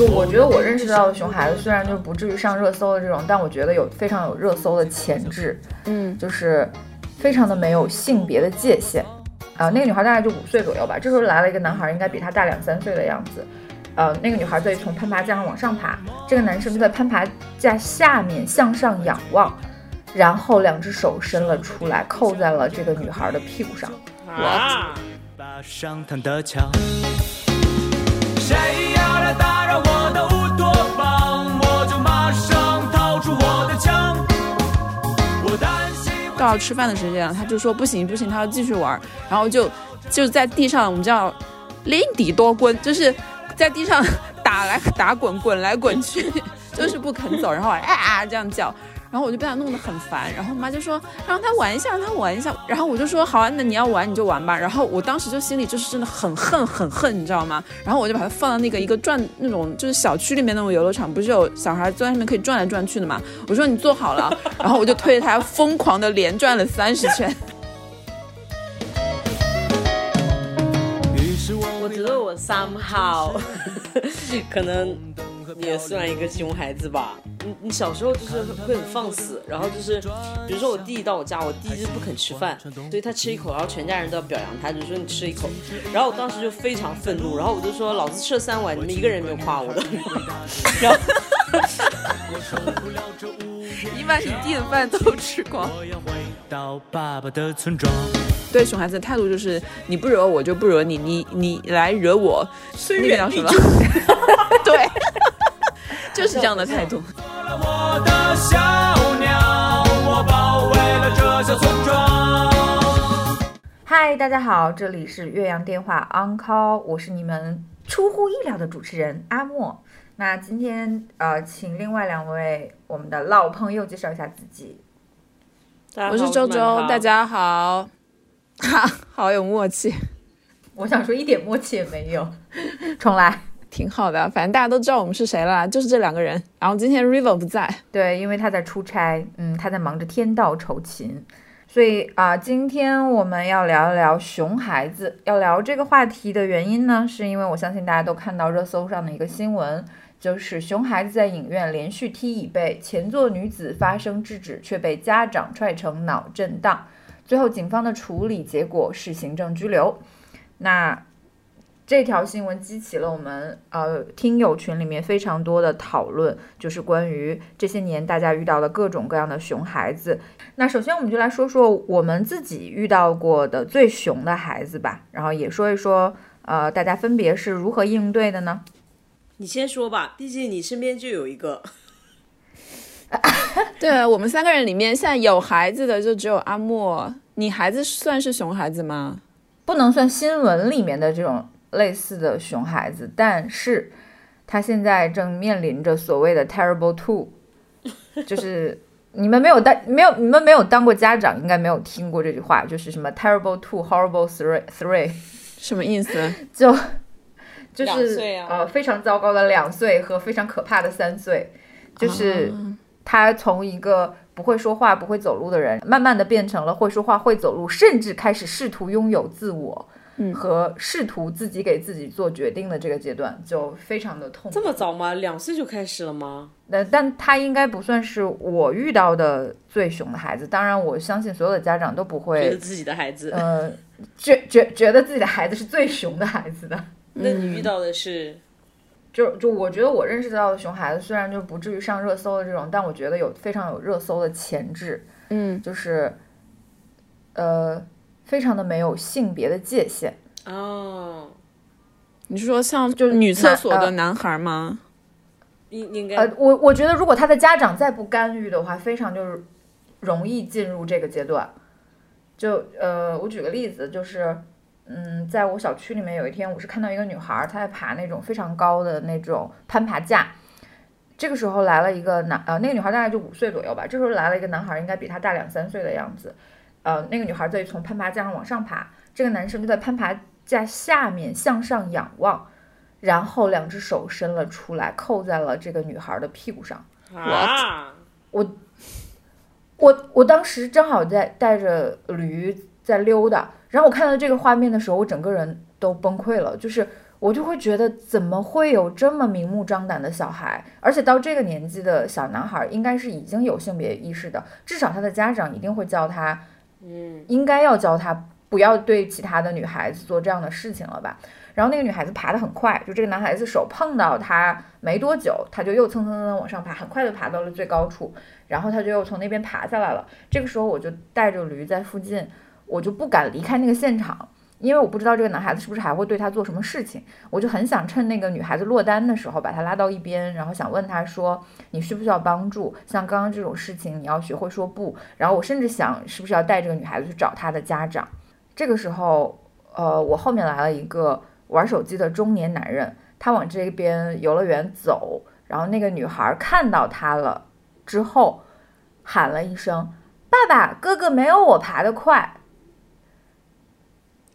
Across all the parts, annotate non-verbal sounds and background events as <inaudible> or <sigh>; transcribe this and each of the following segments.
就我觉得我认识到的熊孩子，虽然就不至于上热搜的这种，但我觉得有非常有热搜的潜质，嗯，就是非常的没有性别的界限。啊、那个女孩大概就五岁左右吧，这时候来了一个男孩，应该比她大两三岁的样子。呃，那个女孩在从攀爬架上往上爬，这个男生就在攀爬架下面向上仰望，然后两只手伸了出来，扣在了这个女孩的屁股上。啊！到吃饭的时间了，他就说不行不行，他要继续玩，然后就就在地上，我们叫拎底多滚，就是在地上 <laughs> 打来打滚，滚来滚去，<laughs> 就是不肯走，然后啊啊这样叫。然后我就被他弄得很烦，然后我妈就说让他玩一下，让他玩一下。然后我就说好啊，那你要玩你就玩吧。然后我当时就心里就是真的很恨很恨，你知道吗？然后我就把它放到那个一个转那种就是小区里面那种游乐场，不是有小孩坐在上面可以转来转去的嘛？我说你坐好了，然后我就推着他疯狂的连转了三十圈。<laughs> 于是我我觉得我 somehow <laughs> 可能也算一个熊孩子吧。你你小时候就是会很放肆，然后就是比如说我弟到我家，我弟就是不肯吃饭，所以他吃一口，然后全家人都要表扬他，就说你吃一口。然后我当时就非常愤怒，然后我就说老子吃了三碗，你们一个人没有夸我的。<laughs> 然后你把你弟的饭都吃光。我要回到爸爸的村庄。对熊孩子的态度就是你不惹我就不惹你，你你来惹我，那个叫什么？<laughs> <laughs> 对，就是这样的态度。我的小鸟，我保卫了这小村庄。嗨，大家好，这里是岳阳电话 On Call，我是你们出乎意料的主持人阿莫。那今天呃，请另外两位我们的老朋友介绍一下自己。我是周周，大家好，哈，<laughs> 好有默契，我想说一点默契也没有，重来。挺好的。反正大家都知道我们是谁了，就是这两个人。然后今天 River 不在，对，因为他在出差，嗯，他在忙着天道酬勤，所以啊、今天我们要聊一聊熊孩子。要聊这个话题的原因呢，是因为我相信大家都看到热搜上的一个新闻，就是熊孩子在影院连续踢椅背，前座女子发声制止，却被家长踹成脑震荡。最后警方的处理结果是行政拘留。那这条新闻激起了我们呃听友群里面非常多的讨论，就是关于这些年大家遇到的各种各样的熊孩子。那首先我们就来说说我们自己遇到过的最熊的孩子吧，然后也说一说呃大家分别是如何应对的呢？你先说吧，毕竟你身边就有一个。<laughs> 对我们三个人里面，现在有孩子的就只有阿莫。你孩子算是熊孩子吗？不能算新闻里面的这种类似的熊孩子，但是他现在正面临着所谓的 terrible two，就是你们没有当没有你们没有当过家长，应该没有听过这句话，就是什么 terrible two horrible three three，<laughs> 什么意思？<laughs> 就就是、啊呃非常糟糕的两岁和非常可怕的三岁，就是他从一个不会说话、不会走路的人，慢慢的变成了会说话、会走路，甚至开始试图拥有自我。嗯和试图自己给自己做决定的这个阶段，就非常的痛苦。这么早吗？两岁就开始了吗？那但他应该不算是我遇到的最熊的孩子。当然，我相信所有的家长都不会，觉得自己的孩子。呃，觉觉觉得自己的孩子是最熊的孩子的。<laughs> 那你遇到的是？就就我觉得我认识到的熊孩子，虽然就不至于上热搜的这种，但我觉得有非常有热搜的潜质，嗯，就是呃，非常的没有性别的界限。哦，你是说像就是女厕所的男孩吗？应应该呃，我我觉得如果他的家长再不干预的话，非常就是容易进入这个阶段。就呃，我举个例子，就是嗯，在我小区里面有一天，我是看到一个女孩儿，她在爬那种非常高的那种攀爬架。这个时候来了一个男，呃，那个女孩大概就五岁左右吧。这时候来了一个男孩，应该比她大两三岁的样子。呃，那个女孩在从攀爬架上往上爬，这个男生就在攀爬架下面向上仰望，然后两只手伸了出来，扣在了这个女孩的屁股上。啊，我我我当时正好在带着驴在溜达，然后我看到这个画面的时候，我整个人都崩溃了。就是我就会觉得怎么会有这么明目张胆的小孩？而且到这个年纪的小男孩，应该是已经有性别意识的，至少他的家长一定会叫他，应该要教他不要对其他的女孩子做这样的事情了吧。然后那个女孩子爬得很快，就这个男孩子手碰到她没多久，他就又蹭蹭蹭往上爬，很快就爬到了最高处，然后他就又从那边爬下来了。这个时候我就带着驴在附近，我就不敢离开那个现场，因为我不知道这个男孩子是不是还会对他做什么事情，我就很想趁那个女孩子落单的时候把她拉到一边，然后想问她说你需不需要帮助？像刚刚这种事情你要学会说不。然后我甚至想是不是要带这个女孩子去找她的家长。这个时候，呃，我后面来了一个。玩手机的中年男人，他往这边游乐园走，然后那个女孩看到他了之后，喊了一声：“爸爸，哥哥没有我爬得快。”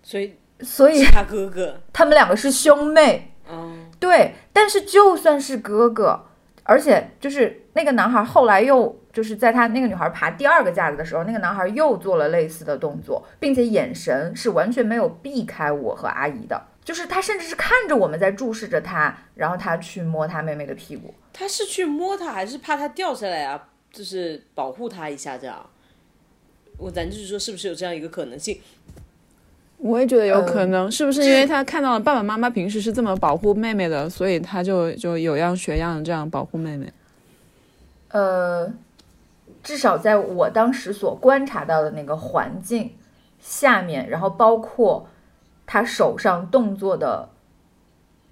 所以，所以他哥哥，他们两个是兄妹。嗯，对，但是就算是哥哥，而且就是那个男孩后来又就是在他那个女孩爬第二个架子的时候，那个男孩又做了类似的动作，并且眼神是完全没有避开我和阿姨的。就是他甚至是看着我们在注视着他，然后他去摸他妹妹的屁股。他是去摸他，还是怕他掉下来啊？就是保护他一下这样。我咱就是说，是不是有这样一个可能性？我也觉得有可能，是不是因为他看到了爸爸妈妈平时是这么保护妹妹的，所以他就就有样学样这样保护妹妹？呃，至少在我当时所观察到的那个环境下面，然后包括。他手上动作的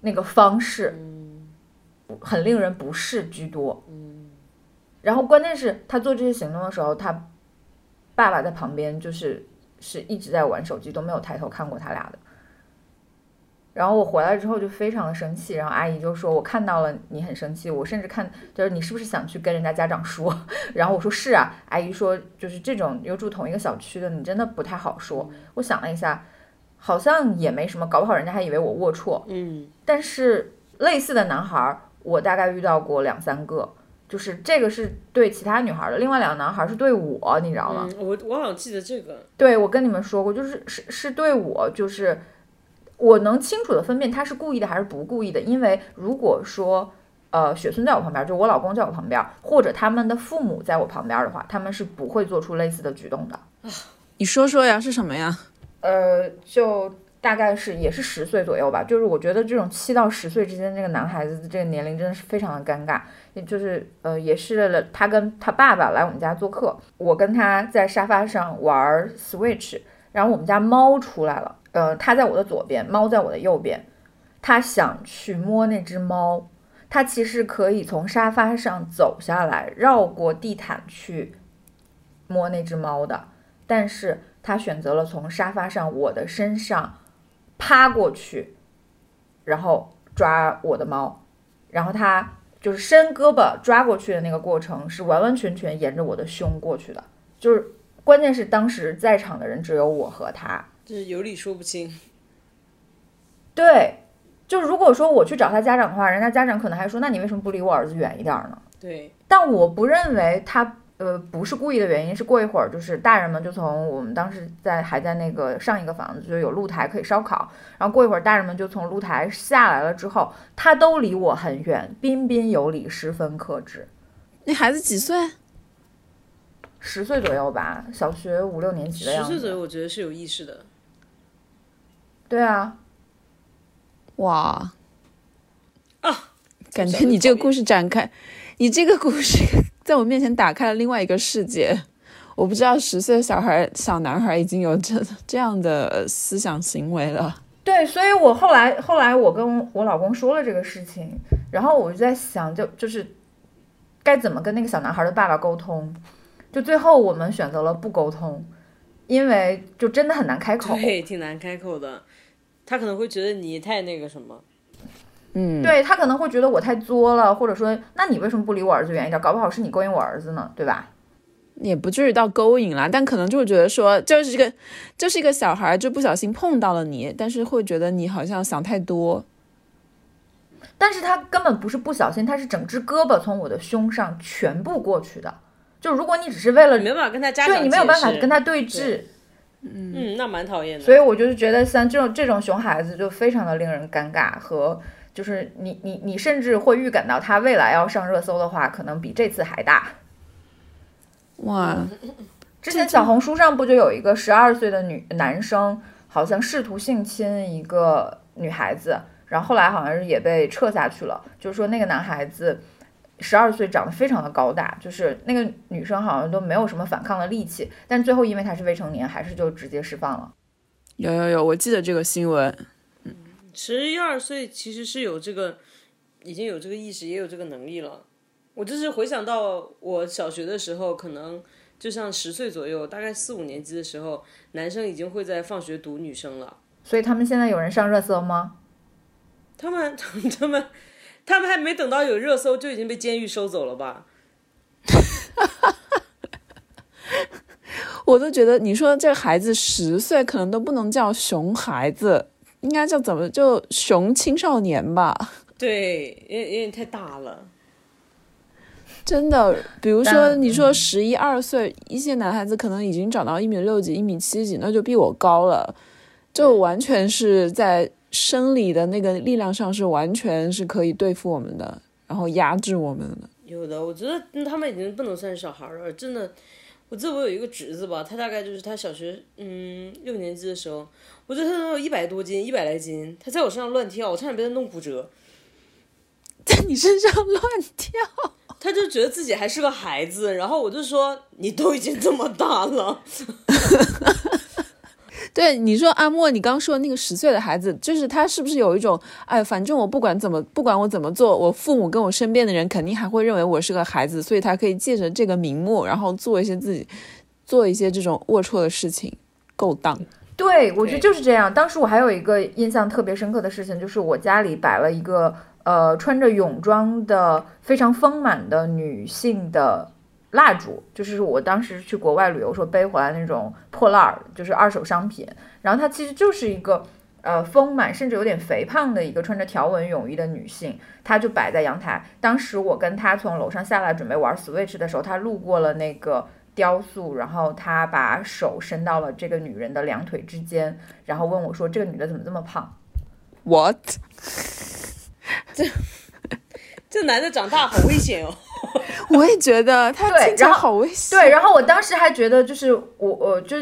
那个方式，很令人不适居多。然后关键是，他做这些行动的时候，他爸爸在旁边，就是是一直在玩手机，都没有抬头看过他俩的。然后我回来之后就非常的生气，然后阿姨就说：“我看到了你很生气，我甚至看就是你是不是想去跟人家家长说？” <laughs> 然后我说：“是啊。”阿姨说：“就是这种又住同一个小区的，你真的不太好说。”我想了一下。好像也没什么，搞不好人家还以为我龌龊。嗯，但是类似的男孩，我大概遇到过两三个，就是这个是对其他女孩的，另外两个男孩是对我，你知道吗？我我好像记得这个。对，我跟你们说过，就是是是对我，就是我能清楚的分辨他是故意的还是不故意的，因为如果说呃雪村在我旁边，就我老公在我旁边，或者他们的父母在我旁边的话，他们是不会做出类似的举动的。你说说呀，是什么呀？呃，就大概是也是十岁左右吧，就是我觉得这种七到十岁之间这个男孩子的这个年龄真的是非常的尴尬，也就是呃，也是他跟他爸爸来我们家做客，我跟他在沙发上玩 Switch，然后我们家猫出来了，呃，他在我的左边，猫在我的右边，他想去摸那只猫，他其实可以从沙发上走下来，绕过地毯去摸那只猫的，但是。他选择了从沙发上我的身上趴过去，然后抓我的猫，然后他就是伸胳膊抓过去的那个过程是完完全全沿着我的胸过去的，就是关键是当时在场的人只有我和他，就是有理说不清。对，就如果说我去找他家长的话，人家家长可能还说，那你为什么不离我儿子远一点呢？对，但我不认为他。呃，不是故意的原因，是过一会儿，就是大人们就从我们当时在还在那个上一个房子，就有露台可以烧烤，然后过一会儿，大人们就从露台下来了之后，他都离我很远，彬彬有礼，十分克制。那孩子几岁？十岁左右吧，小学五六年级的样子。十岁左右，我觉得是有意识的。对啊。哇。啊，感觉你这个故事展开，你这个故事。<laughs> 在我面前打开了另外一个世界，我不知道十岁的小孩、小男孩已经有这这样的思想行为了。对，所以我后来后来我跟我老公说了这个事情，然后我就在想，就就是该怎么跟那个小男孩的爸爸沟通。就最后我们选择了不沟通，因为就真的很难开口，对，挺难开口的。他可能会觉得你太那个什么。嗯，对他可能会觉得我太作了，或者说，那你为什么不离我儿子远一点？搞不好是你勾引我儿子呢，对吧？也不至于到勾引啦，但可能就会觉得说，就是一个，就是一个小孩就不小心碰到了你，但是会觉得你好像想太多。但是他根本不是不小心，他是整只胳膊从我的胸上全部过去的。就如果你只是为了没办法跟他家对你没有办法跟他对峙，嗯，那蛮讨厌的。所以我就是觉得像这种这种熊孩子就非常的令人尴尬，和就是你你你甚至会预感到他未来要上热搜的话，可能比这次还大。哇，<laughs> 之前小红书上不就有一个十二岁的女男生，好像试图性侵一个女孩子，然后后来好像是也被撤下去了。就是说那个男孩子十二岁，长得非常的高大，就是那个女生好像都没有什么反抗的力气，但最后因为他是未成年，还是就直接释放了。有有有，我记得这个新闻。十一二岁其实是有这个，已经有这个意识，也有这个能力了。我就是回想到我小学的时候，可能就像十岁左右，大概四五年级的时候，男生已经会在放学堵女生了。所以他们现在有人上热搜吗？他们 <laughs> 他们他们还没等到有热搜，就已经被监狱收走了吧？<laughs> 我都觉得，你说这孩子十岁，可能都不能叫熊孩子，应该叫怎么就熊青少年吧？对，有有点太大了。真的，比如说你说十一二岁，一些男孩子可能已经长到一米六几、一米七几，那就比我高了，就完全是在生理的那个力量上是完全是可以对付我们的，然后压制我们的。有的，我觉得嗯他们已经不能算是小孩了，真的。我记得我有一个侄子吧，他大概就是他小学嗯六年级的时候，我觉得他能有一百多斤，一百来斤，他在我身上乱跳，我差点被他弄骨折。在你身上乱跳，他就觉得自己还是个孩子，然后我就说你都已经这么大了，<laughs> 对你说阿莫，你刚说那个十岁的孩子，就是他是不是有一种，哎，反正我不管怎么，不管我怎么做，我父母跟我身边的人肯定还会认为我是个孩子，所以他可以借着这个名目，然后做一些自己做一些这种龌龊的事情，勾当。对，我觉得就是这样。当时我还有一个印象特别深刻的事情，就是我家里摆了一个呃穿着泳装的非常丰满的女性的蜡烛，就是我当时去国外旅游时候背回来那种破烂儿，就是二手商品。然后它其实就是一个呃丰满甚至有点肥胖的一个穿着条纹泳衣的女性，她就摆在阳台。当时我跟她从楼上下来准备玩 Switch 的时候，她路过了那个。雕塑，然后他把手伸到了这个女人的两腿之间，然后问我说：“这个女的怎么这么胖 What？这这男的长大好危险哦。我也觉得他对听起来好危？”险。对，然后我当时还觉得，就是我，我就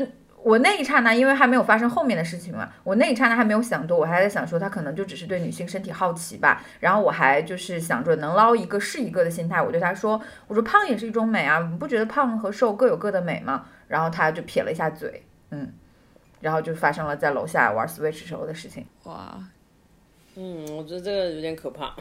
我那一刹那，因为还没有发生后面的事情嘛，我那一刹那还没有想多，我还在想说，他可能就只是对女性身体好奇吧。然后我还就是想着能捞一个是一个的心态，我对他说：“我说胖也是一种美啊，你不觉得胖和瘦各有各的美吗？”然后他就撇了一下嘴，嗯，然后就发生了在楼下玩 Switch 时候的事情。哇，嗯，我觉得这个有点可怕。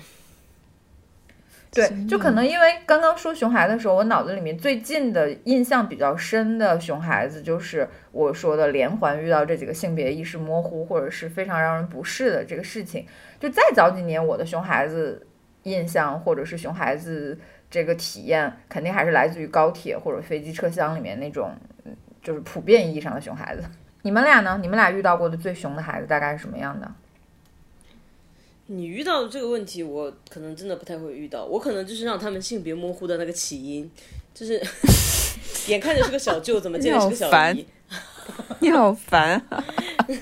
对，就可能因为刚刚说熊孩子的时候，我脑子里面最近的印象比较深的熊孩子，就是我说的连环遇到这几个性别意识模糊或者是非常让人不适的这个事情。就再早几年，我的熊孩子印象或者是熊孩子这个体验，肯定还是来自于高铁或者飞机车厢里面那种，嗯就是普遍意义上的熊孩子。你们俩呢？你们俩遇到过的最熊的孩子大概是什么样的？你遇到的这个问题，我可能真的不太会遇到。我可能就是让他们性别模糊的那个起因，就是 <laughs> 眼看着是个小舅，怎么 <laughs> 见着是个小你好烦姨？你好烦啊！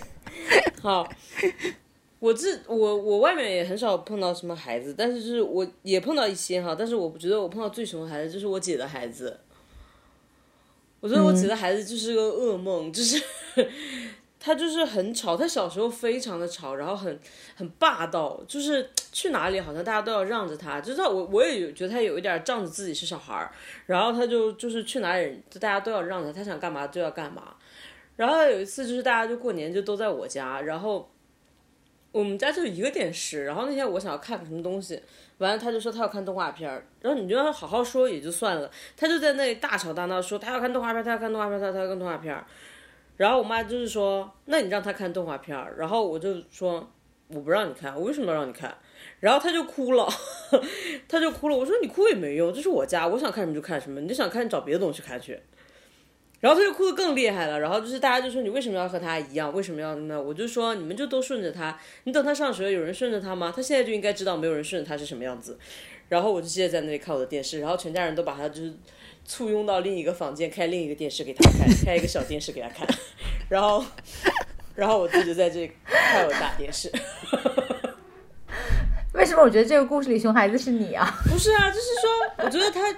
<laughs> 好，我这我我外面也很少碰到什么孩子，但是就是我也碰到一些哈，但是我不觉得我碰到最熊的孩子就是我姐的孩子。我觉得我姐的孩子就是个噩梦，就是他就是很吵，他小时候非常的吵，然后很很霸道，就是去哪里好像大家都要让着他，就是我我也有觉得他有一点仗着自己是小孩儿，然后他就就是去哪里就大家都要让着他，他想干嘛就要干嘛。然后有一次就是大家就过年就都在我家，然后我们家就一个电视，然后那天我想要看个什么东西，完了他就说他要看动画片儿，然后你就让他好好说也就算了，他就在那里大吵大闹说他要看动画片儿，他要看动画片儿，他要看动画片。然后我妈就是说，那你让他看动画片儿，然后我就说我不让你看，我为什么要让你看？然后他就哭了，<laughs> 他就哭了。我说你哭也没用，这是我家，我想看什么就看什么，你就想看找别的东西看去。然后他就哭得更厉害了，然后就是大家就说你为什么要和他一样，为什么要那？我就说你们就都顺着他，你等他上学有人顺着他吗？他现在就应该知道没有人顺着他是什么样子。然后我就接着在那里看我的电视，然后全家人都把他就是簇拥到另一个房间，开另一个电视给他看，开一个小电视给他看，<laughs> 然后然后我自己就在这里看我的大电视。<laughs> 为什么我觉得这个故事里熊孩子是你啊？不是啊，就是说，我觉得他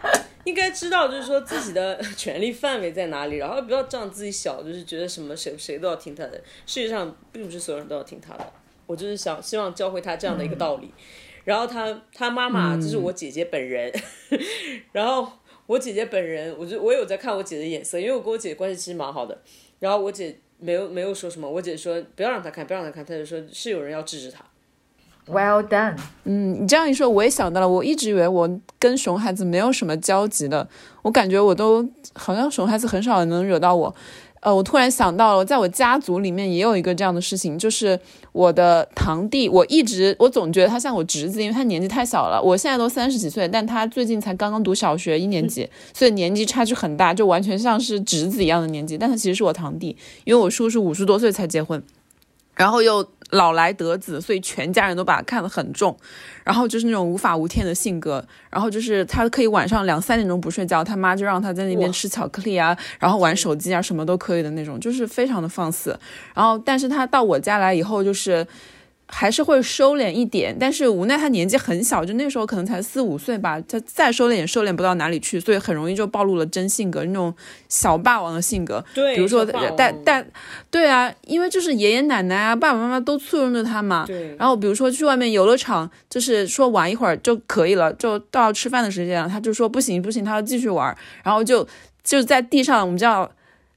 应该知道，就是说自己的权利范围在哪里，然后不要仗自己小，就是觉得什么谁谁都要听他的。世界上并不是所有人都要听他的，我就是想希望教会他这样的一个道理。然后他他妈妈就是我姐姐本人，<laughs> 然后我姐姐本人，我就我有在看我姐的眼色，因为我跟我姐关系其实蛮好的。然后我姐没有没有说什么，我姐说不要让她看，不要让她看，她就说是有人要制止她。Well done，嗯，你这样一说，我也想到了，我一直以为我跟熊孩子没有什么交集的，我感觉我都好像熊孩子很少能惹到我。呃，我突然想到了，在我家族里面也有一个这样的事情，就是我的堂弟，我一直我总觉得他像我侄子，因为他年纪太小了。我现在都三十几岁，但他最近才刚刚读小学一年级，所以年纪差距很大，就完全像是侄子一样的年纪。但他其实是我堂弟，因为我叔叔五十多岁才结婚，然后又老来得子，所以全家人都把他看得很重。然后就是那种无法无天的性格，然后就是他可以晚上两三点钟不睡觉，他妈就让他在那边吃巧克力啊，然后玩手机啊，什么都可以的那种，就是非常的放肆。然后，但是他到我家来以后，就是还是会收敛一点，但是无奈他年纪很小，就那时候可能才四五岁吧，他再收敛也收敛不到哪里去，所以很容易就暴露了真性格，那种小霸王的性格。对，比如说带带，对啊，因为就是爷爷奶奶啊、爸爸妈妈都簇拥着他嘛。对，然后比如说去外面游乐场，就是说玩一会儿就可以了，就到吃饭的时间了，他就说不行不行，他要继续玩，然后就就在地上，我们叫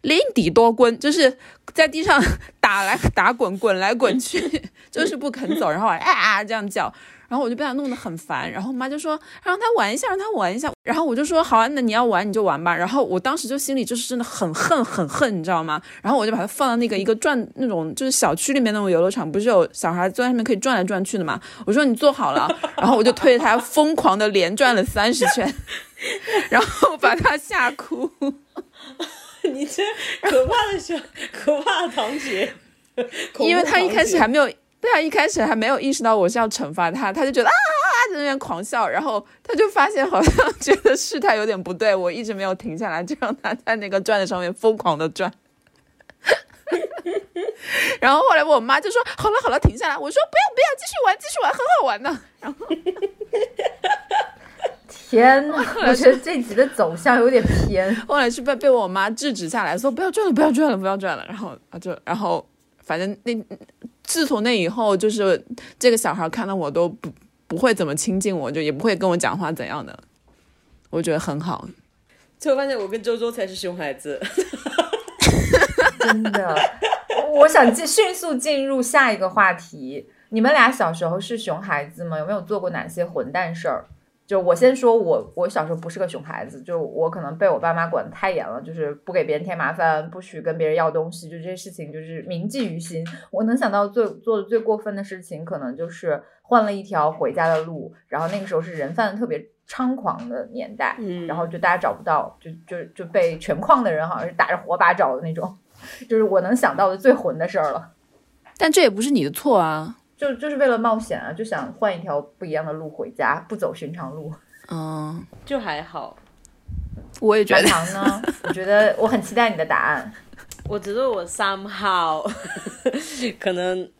连底多滚，就是 <laughs> 在地上 <laughs> 打来打滚，滚来滚去，<laughs> 就是不肯走，然后啊啊这样叫。然后我就被他弄得很烦，然后我妈就说让他玩一下，让他玩一下。然后我就说好啊，那你要玩你就玩吧。然后我当时就心里就是真的很恨很恨，你知道吗？然后我就把它放到那个一个转那种就是小区里面那种游乐场，不是有小孩坐在上面可以转来转去的嘛？我说你坐好了，然后我就推着他疯狂的连转了三十圈，然后把他吓哭。<laughs> 你这可怕的小可怕的堂姐，因为他一开始还没有，对啊，一开始还没有意识到我是要惩罚他，他就觉得啊啊啊在那边狂笑，然后他就发现好像 <laughs> 觉得事态有点不对，我一直没有停下来，就让他在那个转的上面疯狂的转。<laughs> 然后后来我妈就说：“好了好了，停下来。”我说：“不要不要，继续玩继续玩，很好玩呢。天哪！我觉得这集的走向有点偏。<laughs> ”后来是被被我妈制止下来，说：“不要转了，不要转了，不要转了。”然后啊就然后反正那自从那以后，就是这个小孩看到我都不不会怎么亲近我，就也不会跟我讲话怎样的，我觉得很好。最后发现我跟周周才是熊孩子。<laughs> <laughs> 真的，我想进迅速进入下一个话题。你们俩小时候是熊孩子吗？有没有做过哪些混蛋事儿？就我先说我，我小时候不是个熊孩子，就我可能被我爸妈管得太严了，就是不给别人添麻烦，不许跟别人要东西，就这些事情就是铭记于心。我能想到最做的最过分的事情，可能就是换了一条回家的路，然后那个时候是人贩子特别猖狂的年代，嗯然后就大家找不到，就就就被全矿的人好像是打着火把找的那种，<laughs> 就是我能想到的最混的事儿了。但这也不是你的错啊。就就是为了冒险啊，就想换一条不一样的路回家，不走寻常路。嗯，就还好，我也觉得。呢？我觉得我很期待你的答案。<laughs> 我觉得我 somehow <laughs> 可能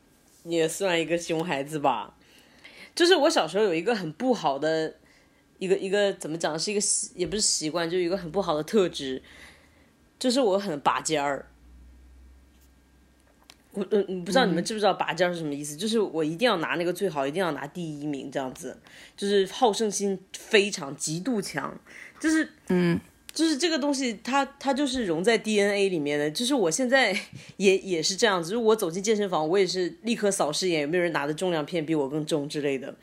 也算一个熊孩子吧。就是我小时候有一个很不好的一个一个怎么讲，是一个习也不是习惯，就一个很不好的特质，就是我很拔尖儿。我嗯，嗯不知道你们知不知道拔尖是什么意思？就是我一定要拿那个最好，一定要拿第一名这样子，就是好胜心非常极度强，就是嗯，就是这个东西它，它就是融在 DNA 里面的。就是我现在 <laughs> 也也是这样子，就是我走进健身房，我也是立刻扫视一眼有没有人拿的重量片比我更重之类的。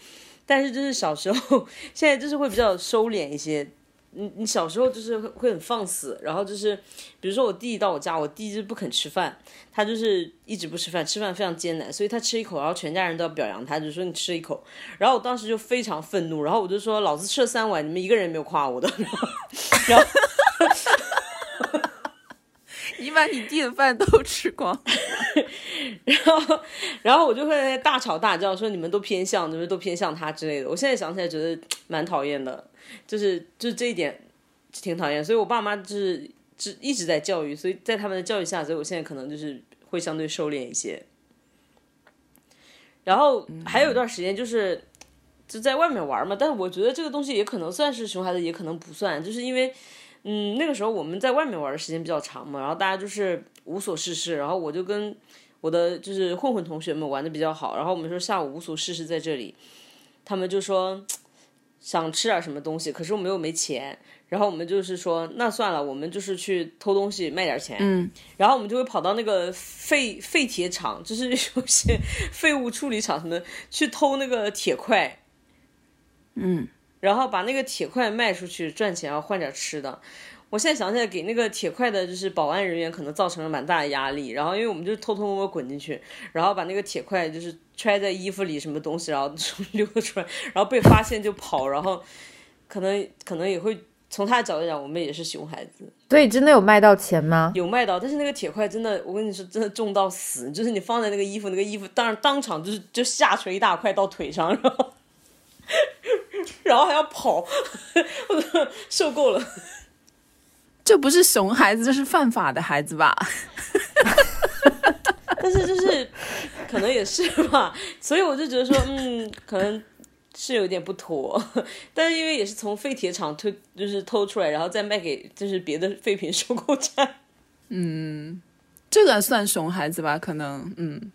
但是就是小时候，<laughs> 现在就是会比较收敛一些。你你小时候就是会会很放肆，然后就是比如说我弟弟到我家，我弟就是不肯吃饭，他就是一直不吃饭，吃饭非常艰难，所以他吃一口，然后全家人都要表扬他，就说你吃一口。然后我当时就非常愤怒，然后我就说老子吃了三碗，你们一个人没有夸我的。<laughs> 然后你把你弟的饭都吃光。<laughs> 然后然后我就会大吵大叫，说你们都偏向，你们都偏向他之类的。我现在想起来觉得蛮讨厌的，就是就是这一点挺讨厌。所以我爸妈就是只一直在教育，所以在他们的教育下，所以我现在可能就是会相对收敛一些。然后还有一段时间就是就在外面玩嘛，但是我觉得这个东西也可能算是熊孩子，也可能不算，就是因为嗯那个时候我们在外面玩的时间比较长嘛，然后大家就是无所事事，然后我就跟我的就是混混同学们玩的比较好，然后我们说下午无所事事在这里，他们就说想吃点什么东西，可是我们又没钱，然后我们就是说那算了，我们就是去偷东西卖点钱，嗯，然后我们就会跑到那个废废铁厂，就是有些 <laughs> 废物处理厂什么的，去偷那个铁块，嗯，然后把那个铁块卖出去赚钱，然后换点吃的。我现在想起来，给那个铁块的，就是保安人员可能造成了蛮大的压力。然后，因为我们就偷偷摸摸滚进去，然后把那个铁块就是揣在衣服里，什么东西，然后 <laughs> 溜出来，然后被发现就跑。然后，可能可能也会从他的角度讲，我们也是熊孩子，所以真的有卖到钱吗？有卖到。但是那个铁块真的，我跟你说，真的重到死，就是你放在那个衣服，那个衣服当然当场就是就下垂一大块到腿上，然后 <laughs> 然后还要跑，<laughs> 我都受够了。这不是熊孩子，这是犯法的孩子吧？<laughs> 但是就是可能也是吧，<laughs> 所以我就觉得说，嗯，可能是有点不妥。<laughs> 但是因为也是从废铁厂推，就是偷出来，然后再卖给就是别的废品收购站。嗯这个算熊孩子吧？可能，嗯。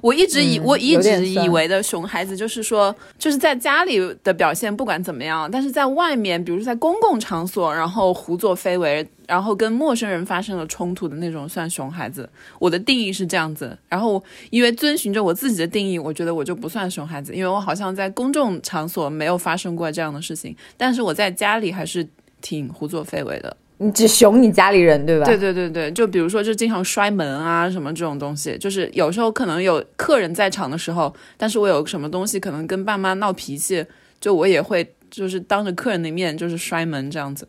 我一直以、嗯我一直以为的熊孩子就是说，就是在家里的表现不管怎么样，但是在外面，比如说在公共场所，然后胡作非为，然后跟陌生人发生了冲突的那种，算熊孩子。我的定义是这样子。然后因为遵循着我自己的定义，我觉得我就不算熊孩子，因为我好像在公众场所没有发生过这样的事情，但是我在家里还是挺胡作非为的。你只熊你家里人对吧？对对对对，就比如说，就经常摔门啊什么这种东西，就是有时候可能有客人在场的时候，但是我有什么东西可能跟爸妈闹脾气，就我也会就是当着客人的面就是摔门这样子，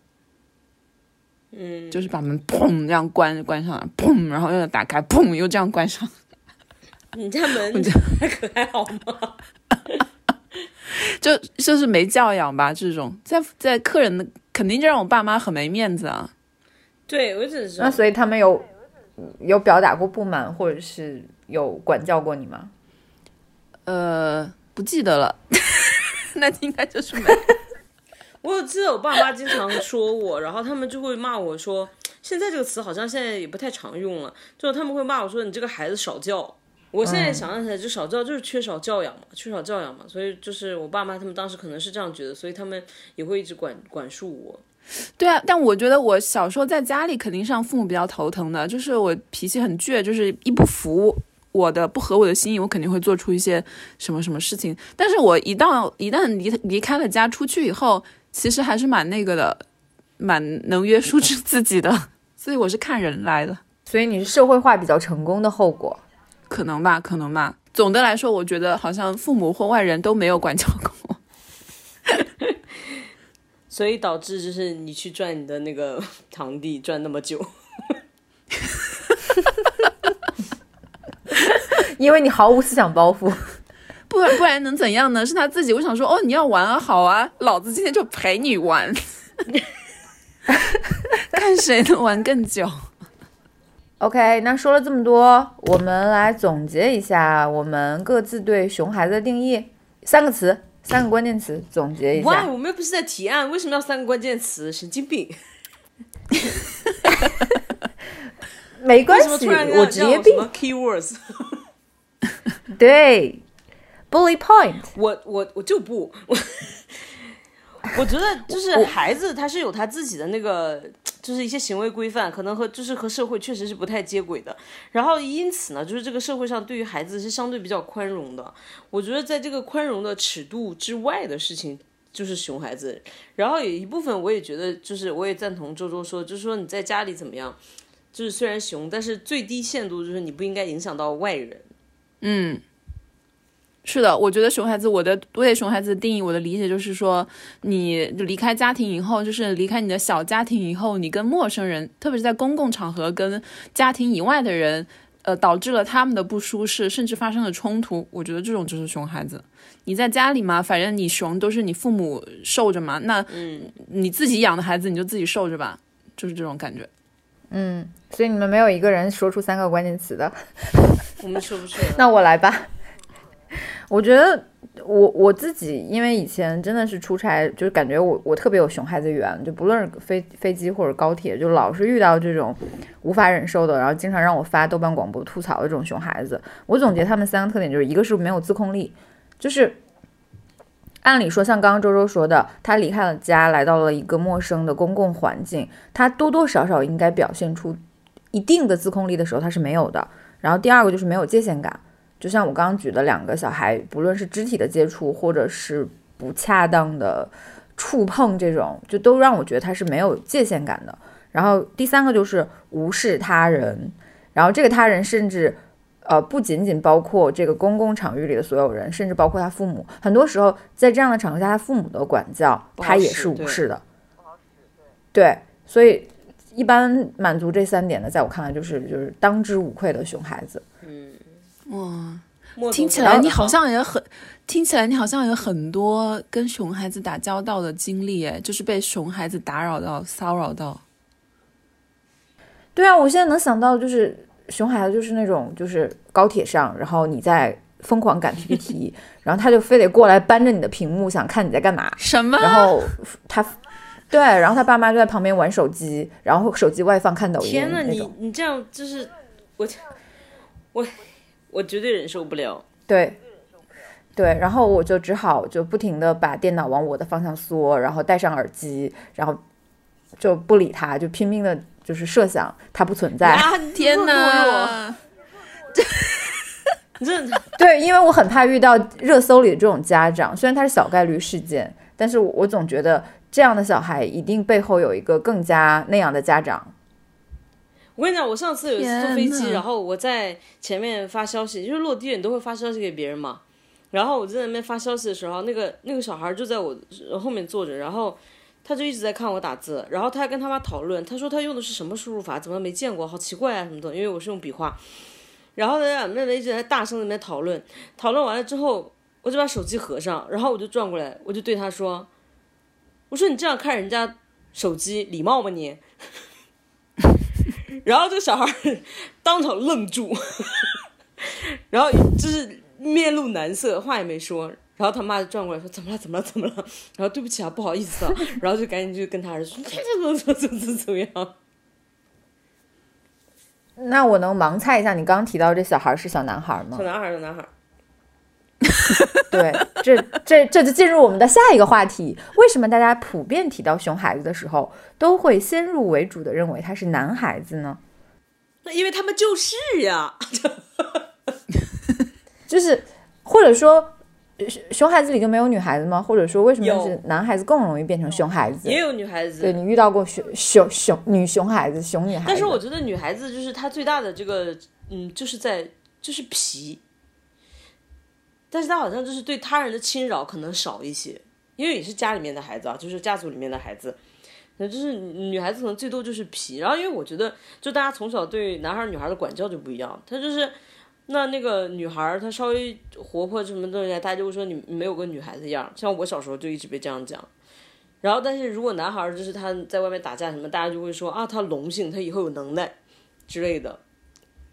嗯，就是把门砰这样关关上了，砰，然后又打开，砰又这样关上。你家门还可还好吗？<laughs> <laughs> 就就是没教养吧，这种在在客人的肯定就让我爸妈很没面子啊。对，我只是那所以他们有有表达过不满，或者是有管教过你吗？呃，不记得了，<laughs> 那应该就是没。<laughs> 我有记得我爸妈经常说我，然后他们就会骂我说，现在这个词好像现在也不太常用了，就是他们会骂我说你这个孩子少教。我现在想起来，就少教就是缺少教养嘛，缺少教养嘛，所以就是我爸妈他们当时可能是这样觉得，所以他们也会一直管管束我。对啊，但我觉得我小时候在家里肯定是让父母比较头疼的，就是我脾气很倔，就是一不服我的不合我的心意，我肯定会做出一些什么什么事情。但是我一到一旦离离开了家出去以后，其实还是蛮那个的，蛮能约束住自己的，所以我是看人来的，所以你是社会化比较成功的后果。可能吧，可能吧。总的来说，我觉得好像父母或外人都没有管教过我。所以导致就是你去赚你的那个堂弟赚那么久，<laughs> 因为你毫无思想包袱。不然不然能怎样呢？是他自己。我想说，哦，你要玩啊，好啊，老子今天就陪你玩，<laughs> 看谁能玩更久。OK，那说了这么多，我们来总结一下我们各自对熊孩子的定义，三个词，三个关键词，总结一哇，下。我们又不是在提案，为什么要三个关键词？神经病！<laughs> 没关系，我职业病。什么 keywords？<laughs> 对，bully point。我我我就不，我 <laughs> 我觉得就是孩子他是有他自己的那个，就是一些行为规范，可能和就是和社会确实是不太接轨的。然后因此呢，就是这个社会上对于孩子是相对比较宽容的。我觉得在这个宽容的尺度之外的事情。就是熊孩子，然后有一部分我也觉得，就是我也赞同周周说，就是说你在家里怎么样，就是虽然熊，但是最低限度就是你不应该影响到外人。嗯，是的，我觉得熊孩子，我的对熊孩子的定义，我的理解就是说，你离开家庭以后，就是离开你的小家庭以后，你跟陌生人，特别是在公共场合跟家庭以外的人呃导致了他们的不舒适，甚至发生了冲突。我觉得这种就是熊孩子。你在家里嘛，反正你熊都是你父母受着嘛，那你自己养的孩子你就自己受着吧，就是这种感觉。嗯，所以你们没有一个人说出三个关键词的。我们说不出。<laughs> 那我来吧。我觉得我我自己，因为以前真的是出差，就是感觉我我特别有熊孩子缘，就不论是飞飞机或者高铁，就老是遇到这种无法忍受的，然后经常让我发豆瓣广播吐槽的这种熊孩子。我总结他们三个特点，就是一个是没有自控力，就是按理说像刚刚周周说的，他离开了家，来到了一个陌生的公共环境，他多多少少应该表现出一定的自控力的时候，他是没有的。然后第二个就是没有界限感。就像我刚刚举的两个小孩，不论是肢体的接触，或者是不恰当的触碰，这种就都让我觉得他是没有界限感的。然后第三个就是无视他人，然后这个他人甚至呃不仅仅包括这个公共场域里的所有人，甚至包括他父母。很多时候在这样的场合下，他父母的管教他也是无视的。对，所以一般满足这三点的，在我看来就是就是当之无愧的熊孩子。哇，听起来你好像也很，听起来你好像有很多跟熊孩子打交道的经历，哎，就是被熊孩子打扰到、骚扰到。对啊，我现在能想到就是熊孩子，就是那种就是高铁上，然后你在疯狂赶 PPT，<laughs> 然后他就非得过来搬着你的屏幕，想看你在干嘛。什么？然后他，对，然后他爸妈就在旁边玩手机，然后手机外放看抖音。天呐，你你这样就是我我。我绝对忍受不了。对，对，然后我就只好就不停的把电脑往我的方向缩，然后戴上耳机，然后就不理他，就拼命的，就是设想他不存在。天哪！这 <laughs> 对，因为我很怕遇到热搜里的这种家长，虽然他是小概率事件，但是我总觉得这样的小孩一定背后有一个更加那样的家长。我跟你讲，我上次有一次坐飞机，然后我在前面发消息，就是落地你都会发消息给别人嘛。然后我在那边发消息的时候，那个那个小孩就在我后面坐着，然后他就一直在看我打字，然后他还跟他妈讨论，他说他用的是什么输入法，怎么没见过，好奇怪啊什么的，因为我是用笔画。然后呢，妹妹一直在大声那边讨论，讨论完了之后，我就把手机合上，然后我就转过来，我就对他说：“我说你这样看人家手机，礼貌吗你？”然后这个小孩 <laughs> 当场愣住，<laughs> 然后就是面露难色，话也没说。然后他妈就转过来说：“怎么了？怎么了？怎么了？”然后对不起啊，不好意思啊。然后就赶紧就跟他儿子说：“怎么怎么怎么怎么样？”那我能盲猜一下，你刚刚提到这小孩是小男孩吗？小男孩，小男孩。<laughs> 对，这这这就进入我们的下一个话题。为什么大家普遍提到熊孩子的时候，都会先入为主的认为他是男孩子呢？<laughs> 那因为他们就是呀，<laughs> 就是或者说熊孩子里就没有女孩子吗？或者说为什么是男孩子更容易变成熊孩子？也有女孩子。对你遇到过熊熊熊女熊孩子、熊女孩子？但是我觉得女孩子就是她最大的这个，嗯，就是在就是皮。但是他好像就是对他人的侵扰可能少一些，因为也是家里面的孩子啊，就是家族里面的孩子，那就是女孩子可能最多就是皮。然后因为我觉得，就大家从小对男孩女孩的管教就不一样，他就是那那个女孩她稍微活泼什么东西，大家就会说你没有个女孩子样。像我小时候就一直被这样讲。然后但是如果男孩就是他在外面打架什么，大家就会说啊他龙性，他以后有能耐之类的。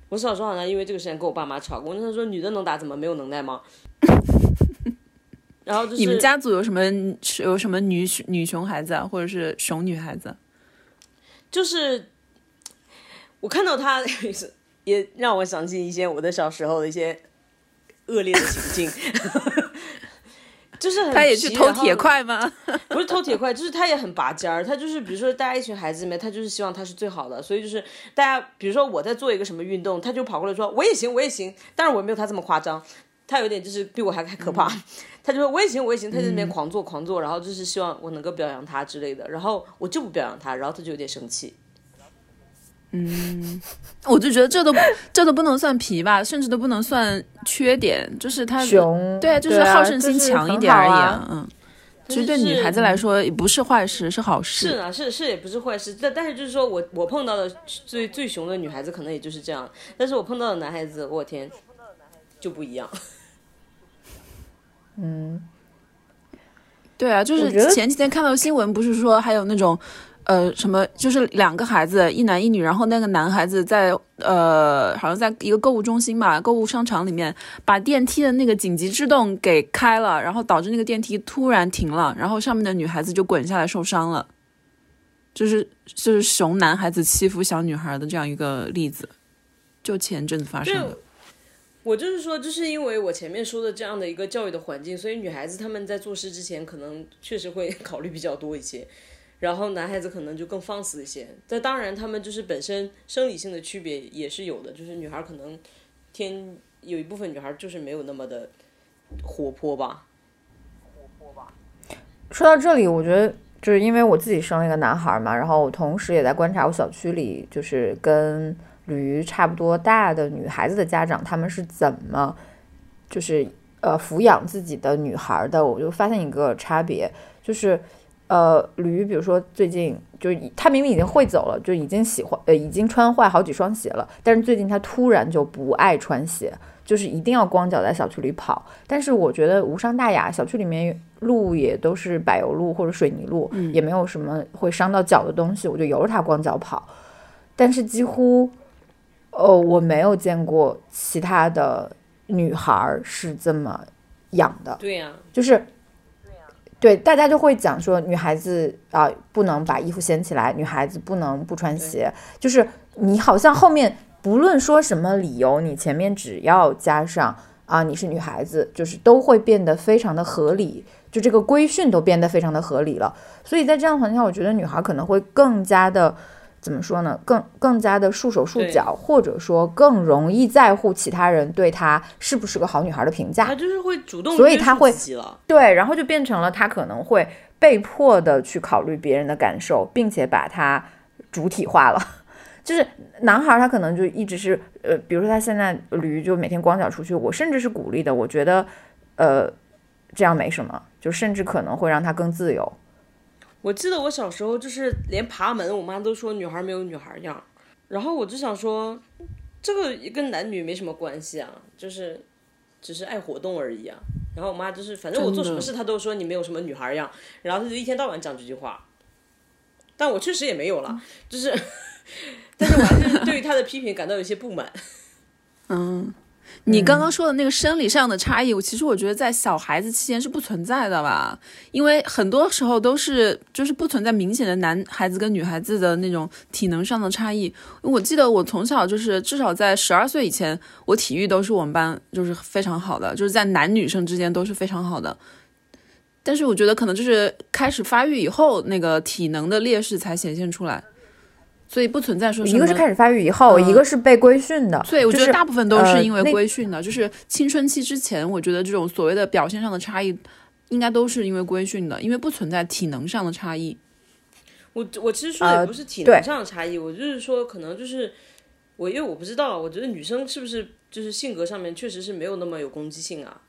我小时候好像因为这个事情跟我爸妈吵过，他说女的能打怎么没有能耐吗？<laughs> 然后就是你们家族有什么有什么女女熊孩子啊，或者是熊女孩子？就是我看到他 <laughs> 也让我想起一些我的小时候的一些恶劣的情境。<laughs> 就是他也去偷铁块吗？不是偷铁块，就是他也很拔尖儿。他就是比如说大家一群孩子里面，他就是希望他是最好的，所以就是大家比如说我在做一个什么运动，他就跑过来说我也行，我也行。但是我没有他这么夸张。他有点就是比我还还可怕，<laughs> 他就说我也行我也行，他在那边狂做狂做，然后就是希望我能够表扬他之类的，然后我就不表扬他，然后他就有点生气。嗯，<laughs> 我就觉得这都这都不能算皮吧，甚至都不能算缺点，就是他熊对，就是好胜心强一点而已。嗯，其实对女孩子来说也不是坏事，是好事。是啊，是是也不是坏事，但但是就是说我我碰到的最最熊的女孩子可能也就是这样，但是我碰到的男孩子，我天，就不一样。嗯，对啊，就是前几天看到新闻，不是说还有那种，呃，什么，就是两个孩子，一男一女，然后那个男孩子在呃，好像在一个购物中心吧，购物商场里面，把电梯的那个紧急制动给开了，然后导致那个电梯突然停了，然后上面的女孩子就滚下来受伤了，就是就是熊男孩子欺负小女孩的这样一个例子，就前阵子发生的。，我就是说，就是因为我前面说的这样的一个教育的环境，所以女孩子她们在做事之前，可能 <laughs> 确实会 <laughs> 考虑比较多一些，然后男孩子可能就更放肆一些。但当然，他们就是本身生理性的区别也是有的，就是女孩可能天有一部分女孩就是没有那么的活泼吧。说到这里，我觉得就是因为我自己生了一个男孩嘛，然后我同时也在观察我小区里就是跟驴差不多大的女孩子的家长，他们是怎么就是呃抚养自己的女孩的，我就发现一个差别，就是呃驴，比如说最近就是他明明已经会走了，就已经喜欢呃已经穿坏好几双鞋了，但是最近他突然就不爱穿鞋。就是一定要光脚在小区里跑，但是我觉得无伤大雅，小区里面路也都是柏油路或者水泥路，也没有什么会伤到脚的东西，我就由着它光脚跑。但是几乎，哦，我没有见过其他的女孩儿是这么养的，对呀、就是。对，大家就会讲说，女孩子啊、不能把衣服掀起来，女孩子不能不穿鞋。就是你好像后面不论说什么理由，你前面只要加上啊，你是女孩子，就是都会变得非常的合理，就这个规训都变得非常的合理了。所以在这样的环境下，我觉得女孩可能会更加的怎么说呢？更更加的束手束脚，或者说更容易在乎其他人对她是不是个好女孩的评价她。就是会主动所以她会。对，然后就变成了他可能会被迫的去考虑别人的感受，并且把它主体化了。<laughs> 就是男孩儿他可能就一直是呃，比如说他现在驴就每天光脚出去，我甚至是鼓励的，我觉得呃这样没什么，就甚至可能会让他更自由。我记得我小时候就是连爬门，我妈都说女孩没有女孩样，然后我就想说，这个跟男女没什么关系啊，就是只是爱活动而已啊。然后我妈就是，反正我做什么事她都说你没有什么女孩样，然后她就一天到晚讲这句话。但我确实也没有了，就是，<laughs> 但是我还是对于她的批评感到有些不满。<laughs> 嗯，你刚刚说的那个生理上的差异，我其实我觉得在小孩子期间是不存在的吧，因为很多时候都是就是不存在明显的男孩子跟女孩子的那种体能上的差异。我记得我从小就是至少在十二岁以前，我体育都是我们班就是非常好的，就是在男女生之间都是非常好的。但是我觉得可能就是开始发育以后，那个体能的劣势才显现出来，所以不存在说什么一个是开始发育以后，嗯一个是被规训的。对，我觉得大部分都呃是因为规训的，就是青春期之前，我觉得这种所谓的表现上的差异，应该都是因为规训的，因为不存在体能上的差异。我我其实说呃也不是体能上的差异，我就是说可能就是我因为我不知道，我觉得女生是不是就是性格上面确实是没有那么有攻击性啊。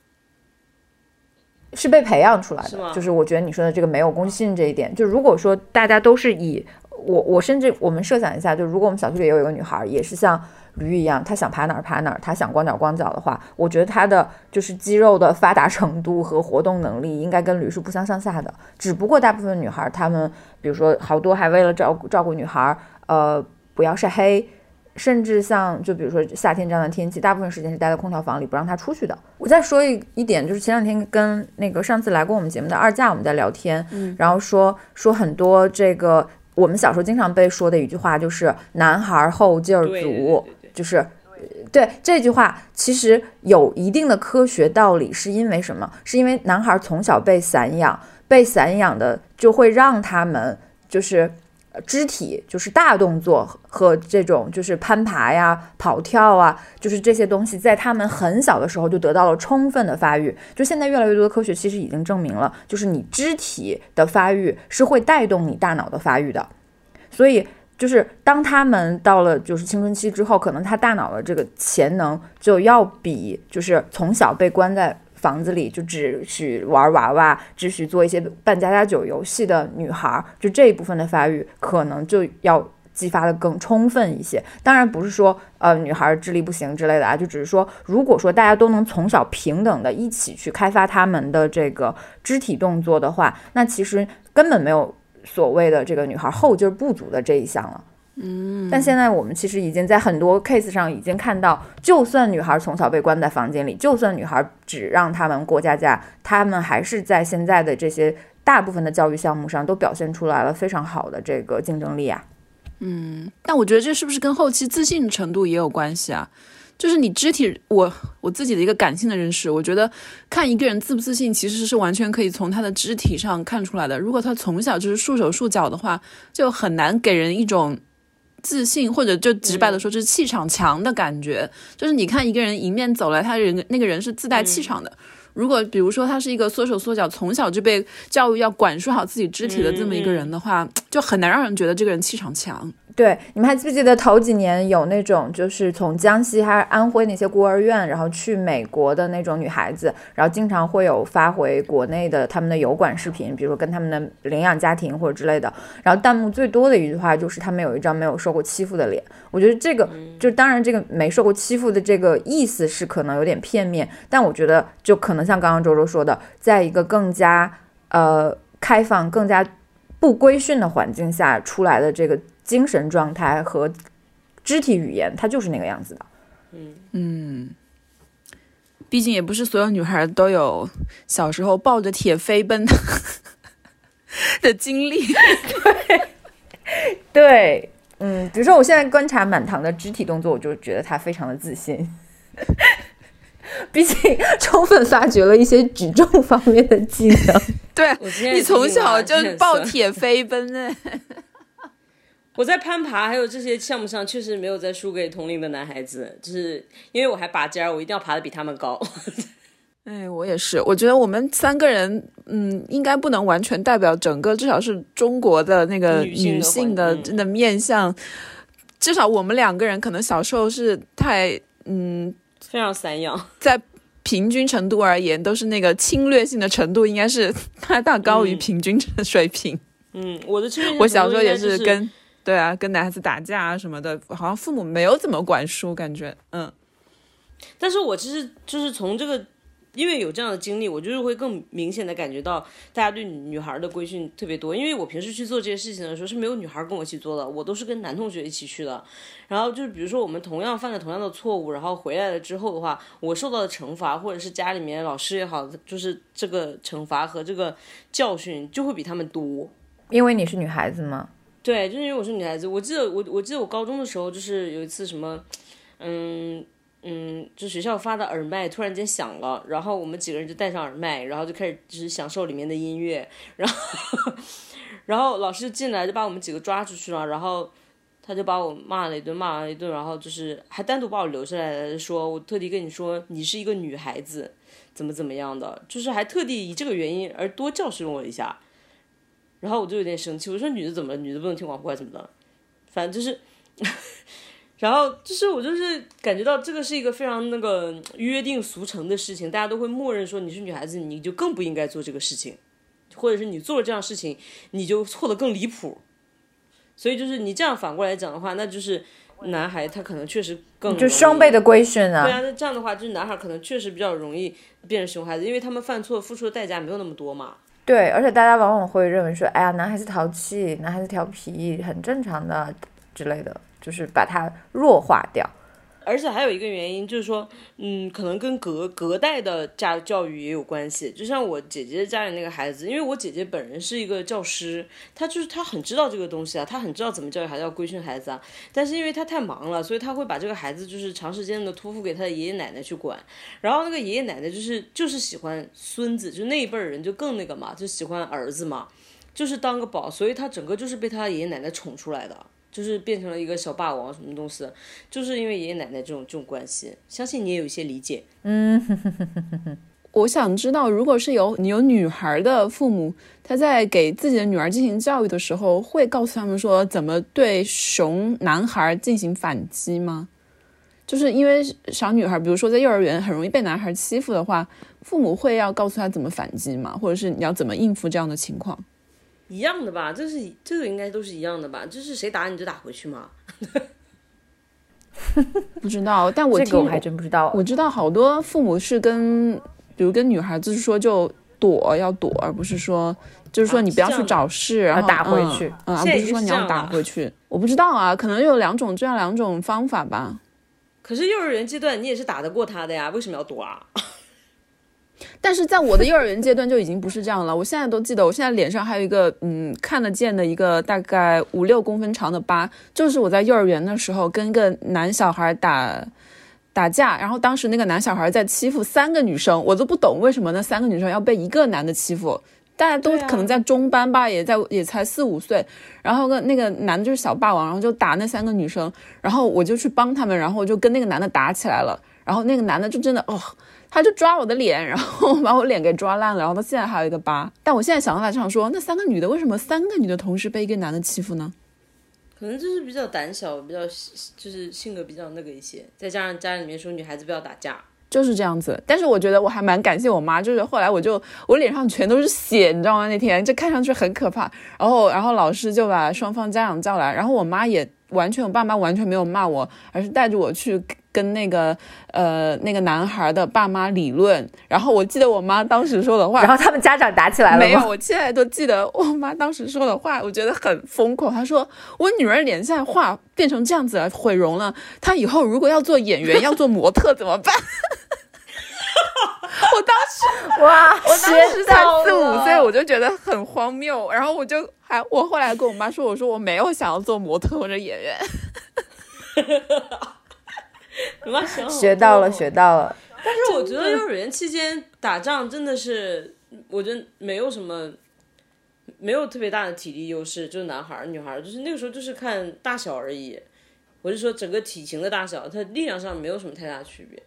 是被培养出来的，就是我觉得你说的这个没有攻击性这一点，就如果说大家都是以我我甚至我们设想一下，就如果我们小区里也有一个女孩，也是像驴一样，她想爬哪儿爬哪儿，她想光脚光脚的话，我觉得她的就是肌肉的发达程度和活动能力应该跟驴是不相上下的。只不过大部分女孩，她们比如说好多还为了照顾照顾女孩，呃，不要晒黑。甚至像就比如说夏天这样的天气，大部分时间是待在空调房里不让她出去的。我再说一一点，就是前两天跟那个上次来过我们节目的二价我们在聊天，嗯然后说说很多这个我们小时候经常被说的一句话就是男孩后劲儿足，对对对对对就是。对这句话其实有一定的科学道理，是因为什么？是因为男孩从小被散养，被散养的就会让他们就是呃肢体就是大动作和这种就是攀爬呀、跑跳啊，就是这些东西，在他们很小的时候就得到了充分的发育。就现在越来越多的科学其实已经证明了，就是你肢体的发育是会带动你大脑的发育的，所以。就是当他们到了就是青春期之后，可能他大脑的这个潜能就要比就是从小被关在房子里就只许玩娃娃，只许做一些扮家家酒游戏的女孩，就这一部分的发育可能就要激发的更充分一些。当然不是说呃女孩智力不行之类的啊，就只是说如果说大家都能从小平等的一起去开发他们的这个肢体动作的话，那其实根本没有所谓的这个女孩后劲儿不足的这一项了。嗯，但现在我们其实已经在很多 case 上已经看到，就算女孩从小被关在房间里，就算女孩只让他们过家家，他们还是在现在的这些大部分的教育项目上都表现出来了非常好的这个竞争力啊。嗯但我觉得这是不是跟后期自信程度也有关系啊？就是你肢体，我我自己的一个感性的认识，我觉得看一个人自不自信，其实是完全可以从他的肢体上看出来的。如果他从小就是束手束脚的话，就很难给人一种自信，或者就直白的说，就是气场强的感觉。就是你看一个人迎面走来，他人那个人是自带气场的。如果比如说他是一个缩手缩脚，从小就被教育要管束好自己肢体的这么一个人的话，就很难让人觉得这个人气场强。对，你们还记不记得头几年有那种就是从江西还是安徽那些孤儿院，然后去美国的那种女孩子，然后经常会有发回国内的他们的油管视频，比如说跟他们的领养家庭或者之类的，然后弹幕最多的一句话就是他们有一张没有受过欺负的脸。我觉得这个就当然这个没受过欺负的这个意思是可能有点片面，但我觉得就可能像刚刚周周说的，在一个更加呃开放、更加不规训的环境下出来的这个精神状态和肢体语言，它就是那个样子的。嗯，毕竟也不是所有女孩都有小时候抱着铁飞奔的 <laughs> 的经历。<laughs> 对对，嗯，比如说我现在观察满堂的肢体动作，我就觉得她非常的自信。毕竟充分发掘了一些举重方面的技能。<laughs> 对你从小就抱铁飞奔哎，我在攀爬还有这些项目上确实没有在输给同龄的男孩子，就是因为我还拔尖儿，我一定要爬得比他们高。<laughs> 哎，我也是，我觉得我们三个人，嗯，应该不能完全代表整个，至少是中国的那个女性的真的面相。至少我们两个人可能小时候是太，嗯，非常散养。在平均程度而言，都是那个侵略性的程度应该是 <laughs> 大大高于嗯平均的水平。嗯，我的我小时候也是是跟，对啊，跟男孩子打架啊什么的，好像父母没有怎么管束，感觉，嗯。但是我其实就是从这个，因为有这样的经历，我就是会更明显的感觉到大家对女孩的规训特别多。因为我平时去做这些事情的时候是没有女孩跟我一起做的，我都是跟男同学一起去的。然后就是比如说我们同样犯了同样的错误，然后回来了之后的话，我受到的惩罚或者是家里面老师也好，就是这个惩罚和这个教训就会比他们多。因为你是女孩子嘛，对，就是因为我是女孩子，我记得我我记得我高中的时候，就是有一次什么，嗯嗯，就学校发的耳麦突然间响了，然后我们几个人就戴上耳麦，然后就开始就是享受里面的音乐，然后 <laughs> 然后老师就进来就把我们几个抓出去了，然后他就把我骂了一顿，骂了一顿，然后就是还单独把我留下来，说我特地跟你说你是一个女孩子，怎么怎么样的，就是还特地以这个原因而多教训我一下。然后我就有点生气，我说女的怎么了？女的不能听广播还是怎么的？反正就是，<laughs> 然后就是我就是感觉到这个是一个非常那个约定俗成的事情，大家都会默认说你是女孩子，你就更不应该做这个事情，或者是你做了这样事情，你就错的更离谱。所以就是你这样反过来讲的话，那就是男孩他可能确实更就双倍的规训啊。对啊，那这样的话，就是男孩可能确实比较容易变成熊孩子，因为他们犯错付出的代价没有那么多嘛。对，而且大家往往会认为说，哎呀，男孩子淘气，男孩子调皮，很正常的之类的，就是把它弱化掉。而且还有一个原因就是说，嗯，可能跟隔隔代的家教育也有关系。就像我姐姐家里那个孩子，因为我姐姐本人是一个教师，她就是她很知道这个东西啊，她很知道怎么教育孩子，要规训孩子啊。但是因为她太忙了，所以她会把这个孩子就是长时间的托付给她的爷爷奶奶去管。然后那个爷爷奶奶就是就是喜欢孙子，就那一辈人就更那个嘛，就喜欢儿子嘛，就是当个宝，所以她整个就是被她爷爷奶奶宠出来的。就是变成了一个小霸王什么东西，就是因为爷爷奶奶这种这种关系，相信你也有一些理解。嗯 <laughs> 我想知道，如果是有你有女孩的父母，他在给自己的女儿进行教育的时候，会告诉他们说怎么对熊男孩进行反击吗？就是因为小女孩，比如说在幼儿园很容易被男孩欺负的话，父母会要告诉她怎么反击吗，或者是你要怎么应付这样的情况？一样的吧，这是这个应该都是一样的吧，就是谁打你就打回去嘛。<laughs> 不知道，但我听这个我还真不知道。我知道好多父母是跟，比如跟女孩子说就躲要躲，而不是说就是说啊你不要去找事，然后打回嗯去嗯，而不是说你要打回去。我不知道啊，可能有两种这样两种方法吧。可是幼儿园阶段你也是打得过他的呀，为什么要躲啊？但是在我的幼儿园阶段就已经不是这样了。我现在都记得，我现在脸上还有一个嗯看得见的一个大概五六公分长的疤，就是我在幼儿园的时候跟一个男小孩打打架，然后当时那个男小孩在欺负三个女生，我都不懂为什么那三个女生要被一个男的欺负。大家都可能在中班吧，也在也才四五岁，然后个那个男的就是小霸王，然后就打那三个女生，然后我就去帮他们，然后我就跟那个男的打起来了，然后那个男的就真的哦，他就抓我的脸，然后把我脸给抓烂了，然后到现在还有一个疤。但我现在想到来想说，那三个女的为什么三个女的同时被一个男的欺负呢？可能就是比较胆小，比较就是性格比较那个一些，再加上家里面说女孩子不要打架，就是这样子，但是我觉得我还蛮感谢我妈，就是后来我就我脸上全都是血，你知道吗？那天这看上去很可怕。然后然后老师就把双方家长叫来，然后我妈也完全，我爸妈完全没有骂我，而是带着我去跟那个呃那个男孩的爸妈理论。然后我记得我妈当时说的话，然后他们家长打起来了？没有，我现在都记得我妈当时说的话，我觉得很疯狂。她说：“我女儿脸现在画变成这样子了，毁容了，她以后如果要做演员、要做模特怎么办？” <laughs> 我当时，哇，我当时才四五岁，我我就觉得很荒谬。然后我就还，我后来跟我妈说：“我说我没有想要做模特或者演员。<laughs> 你妈想好学到了，学到了。但是我觉得幼儿园期间打仗真的是，我觉得没有什么，没有特别大的体力优势，就是男孩儿、女孩儿，就是那个时候就是看大小而已。我是说整个体型的大小，他力量上没有什么太大区别。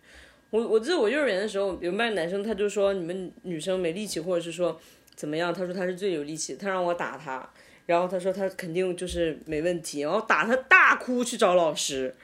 我我记得我幼儿园的时候，有班男生他就说你们女生没力气，或者是说怎么样，他说他是最有力气，他让我打他，然后他说他肯定就是没问题，然后打他大哭去找老师，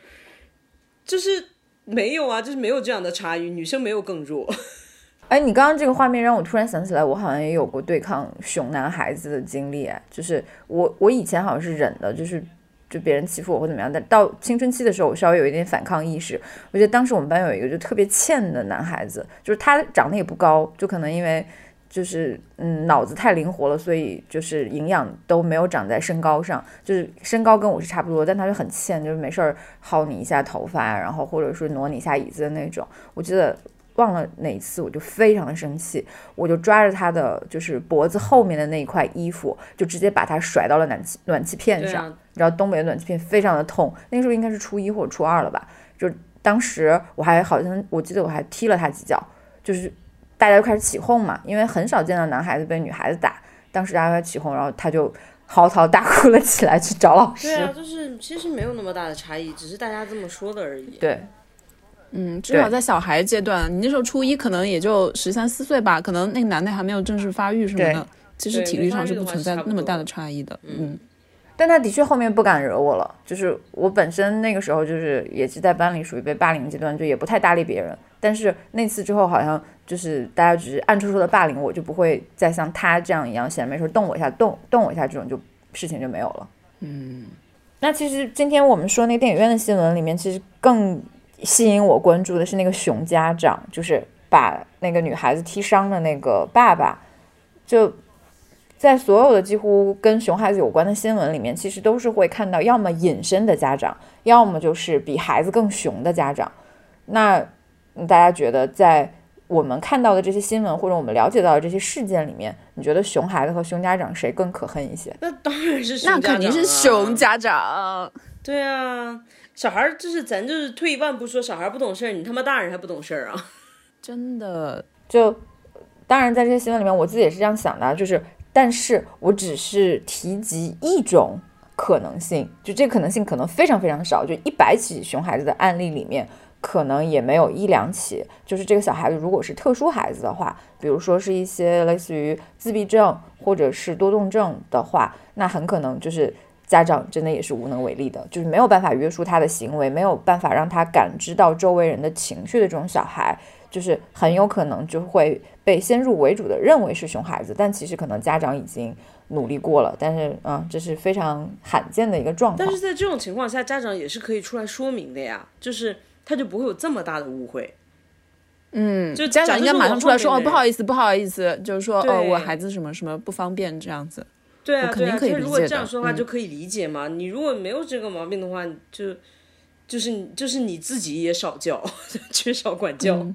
就是没有啊，就是没有这样的差异，女生没有更弱。<laughs> 哎，你刚刚这个画面让我突然想起来，我好像也有过对抗熊男孩子的经历。就是我我以前好像是忍的，就是就别人欺负我或怎么样，但到青春期的时候，我稍微有一点反抗意识。我觉得当时我们班有一个就特别欠的男孩子，就是他长得也不高，就可能因为就是嗯脑子太灵活了，所以就是营养都没有长在身高上，就是身高跟我是差不多，但他就很欠，就是没事儿薅你一下头发，然后或者是挪你一下椅子的那种。我记得忘了哪一次，我就非常的生气，我就抓着他的就是脖子后面的那一块衣服，就直接把他甩到了暖气暖气片上。啊，你知道东北的暖气片非常的痛，那个时候应该是初一或者初二了吧？就当时我还好像我记得我还踢了他几脚，就是大家就开始起哄嘛，因为很少见到男孩子被女孩子打，当时大家起哄，然后他就嚎啕大哭了起来，去找老师。对啊，就是其实没有那么大的差异，只是大家这么说的而已。对嗯，至少在小孩阶段，你那时候初一可能也就十三四岁吧，可能那个男的还没有正式发育什么的，其实体力上是不存在那么大的差异的。嗯，但他的确后面不敢惹我了，就是我本身那个时候就是也是在班里属于被霸凌阶段，就也不太搭理别人。但是那次之后，好像就是大家只是暗戳戳的霸凌我，就不会再像他这样一样闲着没事动我一下、动动我一下这种就事情就没有了。嗯，那其实今天我们说那个电影院的新闻里面，其实更吸引我关注的是那个熊家长，就是把那个女孩子踢伤的那个爸爸，就在所有的几乎跟熊孩子有关的新闻里面，其实都是会看到要么隐身的家长，要么就是比孩子更熊的家长。那嗯大家觉得在我们看到的这些新闻或者我们了解到的这些事件里面，你觉得熊孩子和熊家长谁更可恨一些？那当然是熊那肯定是熊家家长。对啊，小孩儿就是咱就是退一万步说，小孩儿不懂事儿，你他妈大人还不懂事儿啊？真的，就当然在这些新闻里面，我自己也是这样想的啊，就是但是我只是提及一种可能性，就这个可能性可能非常非常少，就一百起熊孩子的案例里面。可能也没有一两起，就是这个小孩子如果是特殊孩子的话，比如说是一些类似于自闭症或者是多动症的话，那很可能就是家长真的也是无能为力的，就是没有办法约束他的行为，没有办法让他感知到周围人的情绪的这种小孩，就是很有可能就会被先入为主的认为是熊孩子，但其实可能家长已经努力过了，但是嗯，这是非常罕见的一个状况。但是在这种情况下，家长也是可以出来说明的呀，就是他就不会有这么大的误会。嗯，就家长应该马上出来说哦，不好意意思，不好意思，就是说哦，我孩子什么什么不方便这样子。对啊，肯定可以他如果这样说的话，嗯就可以理解嘛。你如果没有这个毛病的话，就就是就是你自己也少教，<laughs> 缺少管教。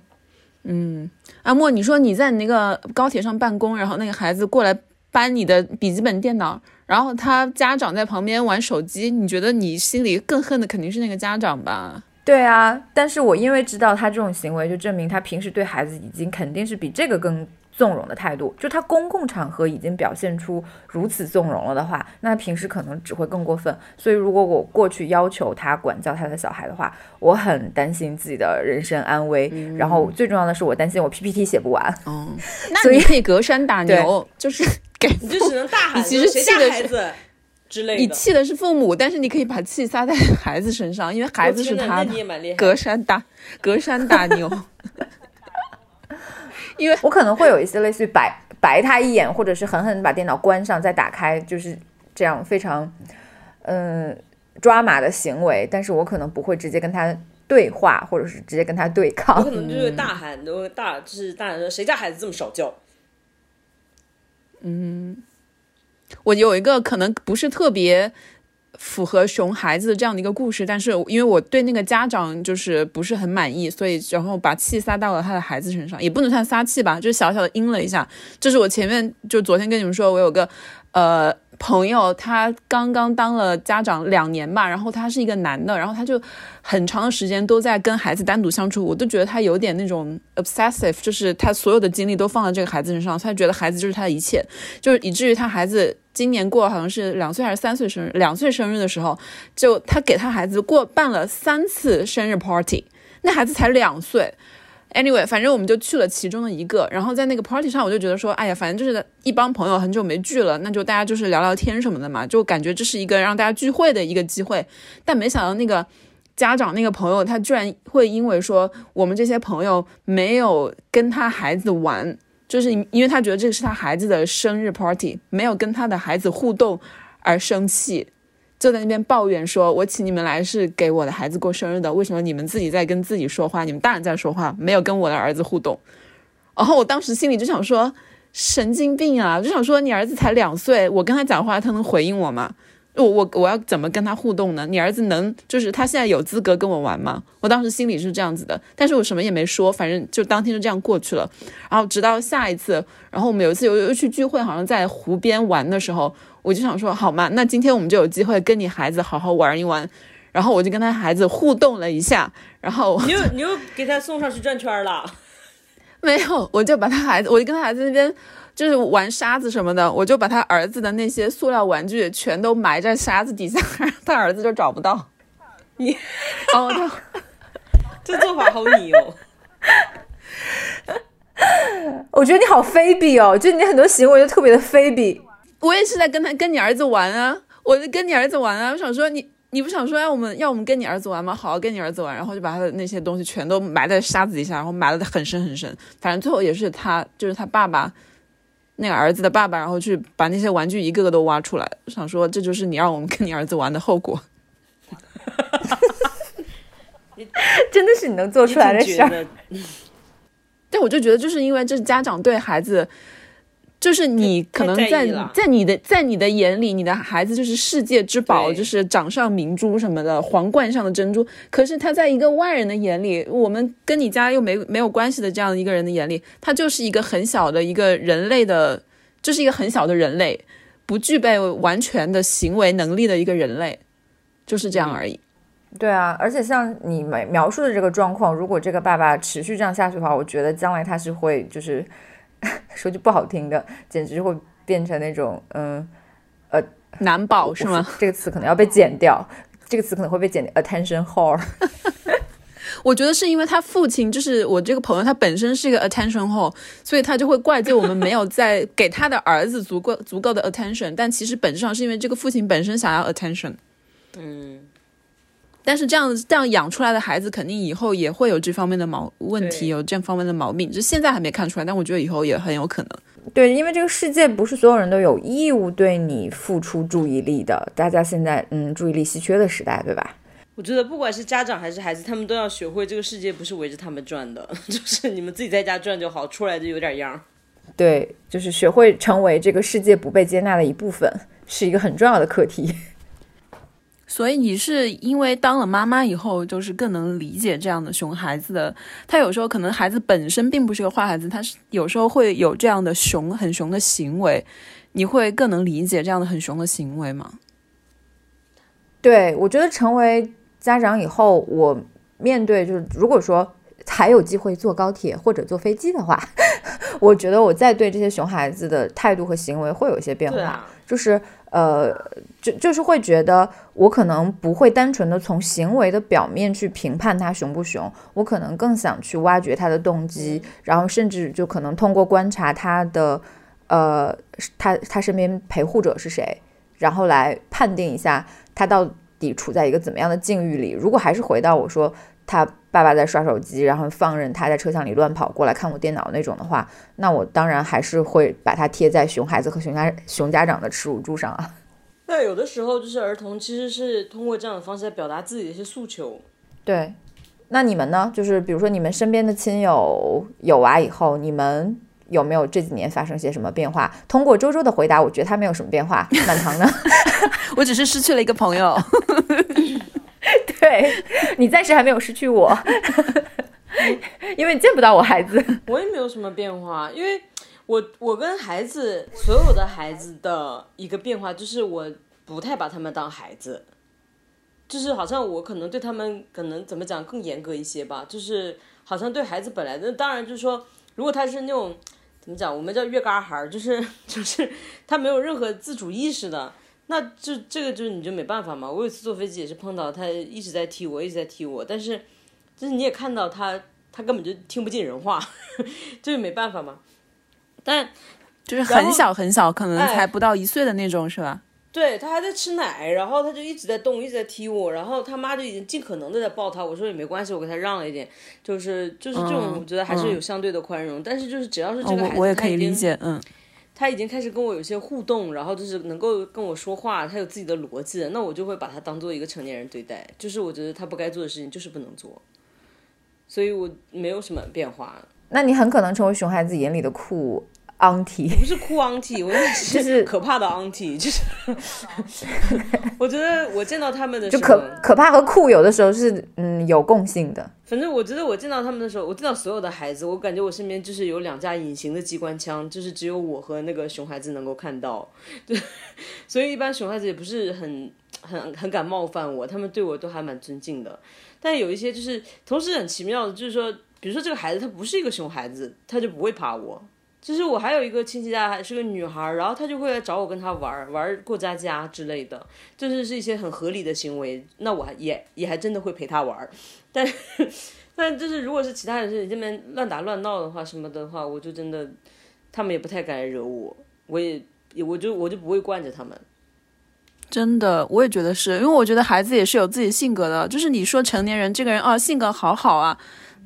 嗯阿莫，你说你在你那个高铁上办公，然后那个孩子过来搬你的笔记本电脑，然后他家长在旁边玩手机，你觉得你心里更恨的肯定是那个家长吧？对啊，但是我因为知道他这种行为，就证明他平时对孩子已经肯定是比这个更纵容的态度。就他公共场合已经表现出如此纵容了的话，那平时可能只会更过分。所以如果我过去要求他管教他的小孩的话，我很担心自己的人身安危。然后最重要的是，我担心我 PPT 写不完。哦，那所以你可以隔山打牛，就是 <laughs> 给你就只能大喊你其实谁气的是孩子 <laughs> 之类的。你气的是父母，但是你可以把气撒在孩子身上，因为孩子是他。隔山打隔山打牛，<laughs> 我可能会有一些类似于白白他一眼，或者是狠狠地把电脑关上再打开，就是这样非常嗯抓马的行为。但是我可能不会直接跟他对话，或者是直接跟他对抗我抗可。能就是大喊，都大就是大喊说谁家孩子这么少叫？嗯？我有一个可能不是特别符合熊孩子这样的一个故事，但是因为我对那个家长就是不是很满意，所以然后把气撒到了他的孩子身上，也不能算撒气吧，就小小的阴了一下。就是我前面就昨天跟你们说，我有个呃朋友，他刚刚当了家长两年吧，然后他是一个男的，然后他就很长的时间都在跟孩子单独相处，我都觉得他有点那种 obsessive，就是他所有的精力都放在这个孩子身上，他觉得孩子就是他的一切，就是以至于他孩子今年过好像是两岁还是三岁生日，两岁生日的时候，就他给他孩子过办了三次生日 party，那孩子才两岁。Anyway，反正我们就去了其中的一个，然后在那个 party 上，我就觉得说，哎呀，反正就是一帮朋友很久没聚了，那就大家就是聊聊天什么的嘛，就感觉这是一个让大家聚会的一个机会。但没想到那个家长那个朋友，他居然会因为说我们这些朋友没有跟他孩子玩，就是因为他觉得这个是他孩子的生日 party，没有跟他的孩子互动而生气。就在那边抱怨说：“我请你们来是给我的孩子过生日的，为什么你们自己在跟自己说话？你们大人在说话，没有跟我的儿子互动。”然后我当时心里就想说：“神经病啊！”就想说你儿子才两岁，我跟他讲话，他能回应我吗？我我我要怎么跟他互动呢？你儿子能就是他现在有资格跟我玩吗？我当时心里是这样子的，但是我什么也没说，反正就当天就这样过去了。然后直到下一次，然后我们有一次又又去聚会，好像在湖边玩的时候，我就想说，好嘛，那今天我们就有机会跟你孩子好好玩一玩。然后我就跟他孩子互动了一下，然后你又你又给他送上去转圈了。<laughs> 没有，我就把他孩子，我就跟他孩子那边就是玩沙子什么的，我就把他儿子的那些塑料玩具全都埋在沙子底下，<laughs> 他儿子就找不到。<laughs> 你，然后他这做法好你哦。我觉得你好非比哦，就你很多行为就特别的非比。我也是在跟他跟你儿子玩啊，我就跟你儿子玩啊，我想说你你不想说要我们要我们跟你儿子玩吗？好好跟你儿子玩，然后就把他的那些东西全都埋在沙子底下，然后埋得很深很深。反正最后也是他就是他爸爸那个儿子的爸爸，然后去把那些玩具一个个都挖出来，想说这就是你让我们跟你儿子玩的后果。<laughs> 真的是你能做出来的事儿。<laughs> 但我就觉得，就是因为这是家长对孩子，就是你可能在在你的在你的眼里，你的孩子就是世界之宝，就是掌上明珠什么的，皇冠上的珍珠。可是他在一个外人的眼里，我们跟你家又没没有关系的这样一个人的眼里，他就是一个很小的一个人类的，就是一个很小的人类，不具备完全的行为能力的一个人类，就是这样而已。对啊，而且像你描描述的这个状况，如果这个爸爸持续这样下去的话，我觉得将来他是会就是 <laughs> 说句不好听的，简直会变成那种嗯呃难保是吗？？这个词可能要被剪掉，这个词可能会被剪掉 attention whore。<laughs> 我觉得是因为他父亲就是我这个朋友，他本身是一个 attention whore，所以他就会怪罪我们没有在 <laughs> 给他的儿子足够足够的 attention。但其实本质上是因为这个父亲本身想要 attention。嗯，但是这样这样养出来的孩子，肯定以后也会有这方面的毛问题，有这方面的毛病。就现在还没看出来，但我觉得以后也很有可能。对，因为这个世界不是所有人都有义务对你付出注意力的，大家现在嗯注意力稀缺的时代，对吧？我觉得不管是家长还是孩子，他们都要学会这个世界不是围着他们转的，<laughs> 就是你们自己在家转就好，出来就有点样儿。对，就是学会成为这个世界不被接纳的一部分，是一个很重要的课题。所以你是因为当了妈妈以后，就是更能理解这样的熊孩子的。他有时候可能孩子本身并不是个坏孩子，他是有时候会有这样的熊很熊的行为，你会更能理解这样的很熊的行为吗？对，我觉得成为家长以后，我面对就是如果说还有机会坐高铁或者坐飞机的话，<laughs> 我觉得我再对这些熊孩子的态度和行为会有一些变化。啊，就是呃，就就是会觉得我可能不会单纯的从行为的表面去评判他熊不熊，我可能更想去挖掘他的动机，然后甚至就可能通过观察他的呃，他他身边陪护者是谁，然后来判定一下他到底处在一个怎么样的境遇里。如果还是回到我说他爸爸在刷手机，然后放任他在车厢里乱跑过来看我电脑那种的话，那我当然还是会把它贴在熊孩子和熊家熊家长的耻辱柱上啊。<laughs> 那有的时候就是儿童其实是通过这样的方式来表达自己的一些诉求。对，那你们呢？就是比如说你们身边的亲友有娃以后，你们有没有这几年发生些什么变化？通过周周的回答，我觉得他没有什么变化。满堂呢？<laughs> 我只是失去了一个朋友。<laughs> <laughs> 对你暂时还没有失去我，<laughs> 因为你见不到我孩子。我也没有什么变化，因为我我跟孩子所有的孩子的一个变化就是我不太把他们当孩子，就是好像我可能对他们可能怎么讲更严格一些吧，就是好像对孩子本来的，当然就是说，如果他是那种怎么讲，我们叫月嘎孩，就是 <laughs> 就是他没有任何自主意识的。那就这个就是你就没办法嘛。我有一次坐飞机也是碰到他一直在踢我，一直在踢我，但是就是你也看到他，他根本就听不进人话，<laughs> 就是没办法嘛。但就是很小很小，可能哎才不到一岁的那种，是吧？对他还在吃奶，然后他就一直在动，一直在踢我，然后他妈就已经尽可能的在抱他。我说也没关系，我给他让了一点，就是就是这种，嗯我觉得还是嗯有相对的宽容。但是就是只要是哦这个孩子，我我也可以理解，嗯。他已经开始跟我有些互动，然后就是能够跟我说话，他有自己的逻辑，那我就会把他当做一个成年人对待。就是我觉得他不该做的事情就是不能做，所以我没有什么变化。那你很可能成为熊孩子眼里的酷 auntie。不是酷 auntie，我 <laughs> 是是可怕的 auntie，就是 <laughs> 我觉得我见到他们的时就，可可怕和酷有的时候是嗯有共性的。反正我觉得我见到他们的时候，我见到所有的孩子，我感觉我身边就是有两架隐形的机关枪，就是只有我和那个熊孩子能够看到，对 <laughs> 所以一般熊孩子也不是很很很敢冒犯我，他们对我都还蛮尊敬的。但有一些就是同时很奇妙的，就是说，比如说这个孩子他不是一个熊孩子，他就不会怕我。就是我还有一个亲戚家还是个女孩，然后她就会来找我跟她玩玩过家家之类的，就是是一些很合理的行为，那我还也也还真的会陪她玩，但是 <laughs> 但就是如果是其他人是这边乱打乱闹的话什么的话，我就真的他们也不太敢惹我，我也我就我就不会惯着他们。真的，我也觉得是因为我觉得孩子也是有自己性格的。就是你说成年人这个人啊，性格好好啊，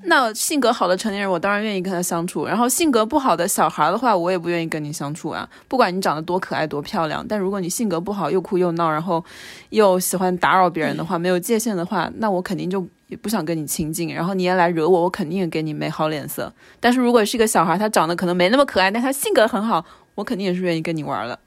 那性格好的成年人，我当然愿意跟他相处。然后性格不好的小孩的话，我也不愿意跟你相处啊。不管你长得多可爱多漂亮，但如果你性格不好，又哭又闹，然后又喜欢打扰别人的话，没有界限的话，那我肯定就也不想跟你亲近。然后你也来惹我，我肯定也给你没好脸色。但是如果是一个小孩，他长得可能没那么可爱，但他性格很好，我肯定也是愿意跟你玩的。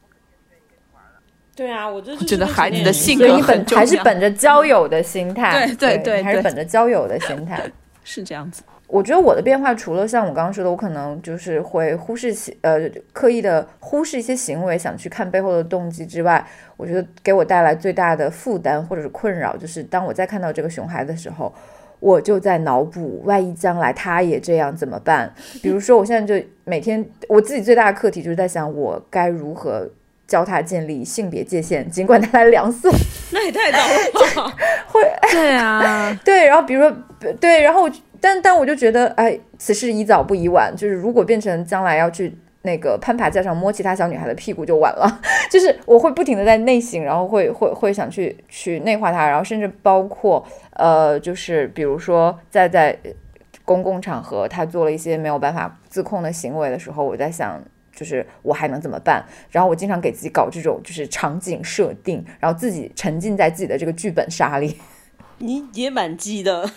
对啊，我觉得这觉得孩子的性格你本还是本着交友的心态，对对对对还是本着交友的心态。是这样子。我觉得我的变化，除了像我刚刚说的，我可能就是会忽视其呃刻意的忽视一些行为，想去看背后的动机之外，我觉得给我带来最大的负担或者是困扰，就是当我再看到这个熊孩的时候，我就在脑补，万一将来他也这样怎么办？比如说，我现在就每天我自己最大的课题就是在想，我该如何教他建立性别界限，尽管他才两岁。<laughs> 那也太早了吧？<laughs> 会 <laughs> 对啊，对，然后比如说对，然后我但但我就觉得，哎，此事宜早不宜晚，就是如果变成将来要去那个攀爬架上摸其他小女孩的屁股就晚了，就是我会不停的在内省，然后会会会想去去内化它，然后甚至包括呃，就是比如说在在公共场合他做了一些没有办法自控的行为的时候，我在想。就是我还能怎么办？然后我经常给自己搞这种就是场景设定，然后自己沉浸在自己的这个剧本杀里。你也蛮鸡的，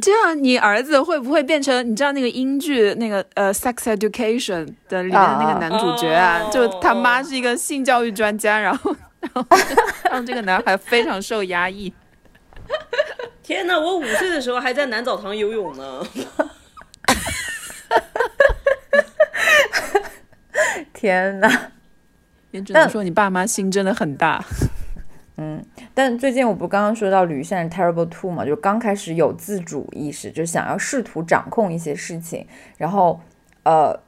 这样你儿子会不会变成你知道那个英剧那个呃《Sex Education》的里面的那个男主角啊？哦就他妈是一个性教育专家，然后然后让这个男孩非常受压抑。天哪！我五岁的时候还在男澡堂游泳呢。<laughs> <laughs> 天呐！也只能说你爸妈心真的很大。<laughs> 嗯但最近我不刚刚说到吕现在 terrible two 嘛，就刚开始有自主意识，就想要试图掌控一些事情。然后，呃，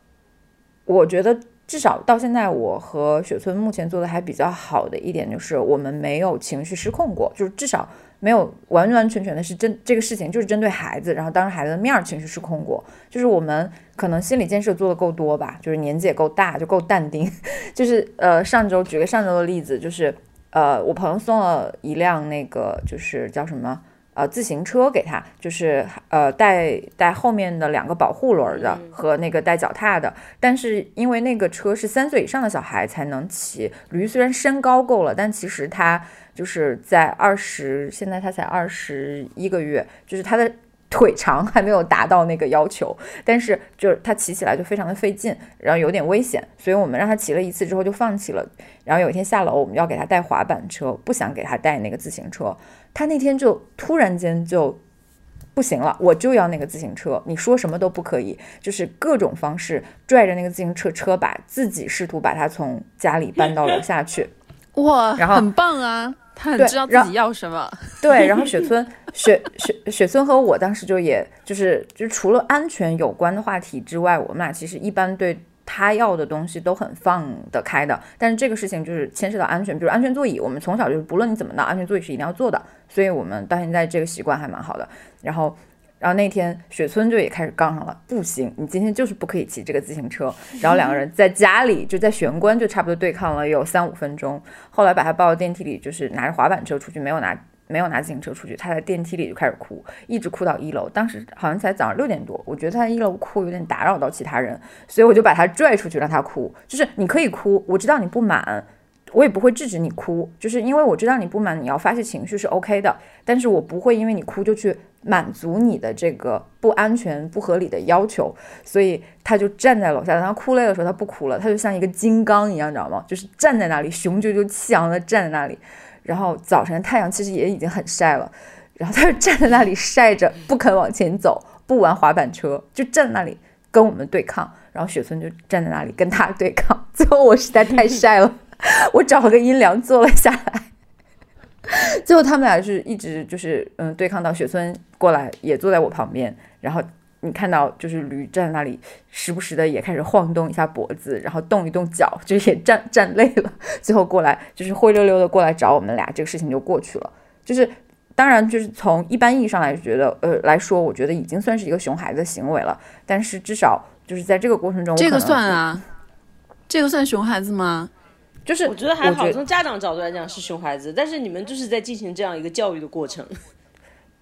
我觉得至少到现在，我和雪村目前做的还比较好的一点就是，我们没有情绪失控过，就是至少没有完完全全的是针这个事情就是针对孩子，然后当着孩子的面儿情绪失控过。就是我们可能心理建设做的够多吧，就是年纪也够大，就够淡定。<laughs> 就是呃，上周举个上周的例子，就是。呃，我朋友送了一辆那个就是叫什么呃自行车给他，就是呃带带后面的两个保护轮的和那个带脚踏的。但是因为那个车是三岁以上的小孩才能骑，驴虽然身高够了，但其实他就是在二十，现在他才二十一个月，就是他的。腿长还没有达到那个要求，但是就是他骑起来就非常的费劲，然后有点危险，所以我们让他骑了一次之后就放弃了。然后有一天下楼，我们要给他带滑板车，不想给他带那个自行车。他那天就突然间就不行了，我就要那个自行车，你说什么都不可以，就是各种方式拽着那个自行车车把，自己试图把他从家里搬到楼下去。<laughs> 哇，然后很棒啊，他很知道自己要什么。对，然后 <laughs> 雪村雪雪雪村和我当时就也就是就除了安全有关的话题之外，我们俩其实一般对他要的东西都很放得开的。但是这个事情就是牵涉到安全，比如安全座椅，我们从小就是不论你怎么闹，安全座椅是一定要做的，所以我们到现在这个习惯还蛮好的。然后。然后那天雪村就也开始杠上了，不行，你今天就是不可以骑这个自行车。然后两个人在家里就在玄关就差不多对抗了有三五分钟。后来把他抱到电梯里，就是拿着滑板车出去，没有拿没有拿自行车出去，他在电梯里就开始哭，一直哭到一楼。当时好像才早上六点多，我觉得他一楼哭有点打扰到其他人，所以我就把他拽出去让他哭。就是你可以哭，我知道你不满，我也不会制止你哭，就是因为我知道你不满，你要发泄情绪是 OK 的，但是我不会因为你哭就去满足你的这个不安全、不合理的要求。所以他就站在楼下，等他哭累的时候，他不哭了，他就像一个金刚一样，你知道吗？就是站在那里，雄赳赳气昂的站在那里。然后早晨太阳其实也已经很晒了，然后他就站在那里晒着，不肯往前走，不玩滑板车，就站在那里跟我们对抗。然后雪村就站在那里跟他对抗。<laughs> 最后我实在太晒了，<laughs> 我找了个阴凉坐了下来。最后他们俩是一直就是嗯对抗到雪村过来也坐在我旁边，然后你看到就是驴站在那里，时不时的也开始晃动一下脖子，然后动一动脚，就也站站累了，最后过来就是灰溜溜的过来找我们俩，这个事情就过去了。就是当然就是从一般意义上来觉得呃来说，我觉得已经算是一个熊孩子的行为了，但是至少就是在这个过程中，这个算啊，这个算熊孩子吗？就是我觉得还好，从家长角度来讲是熊孩子，但是你们就是在进行这样一个教育的过程。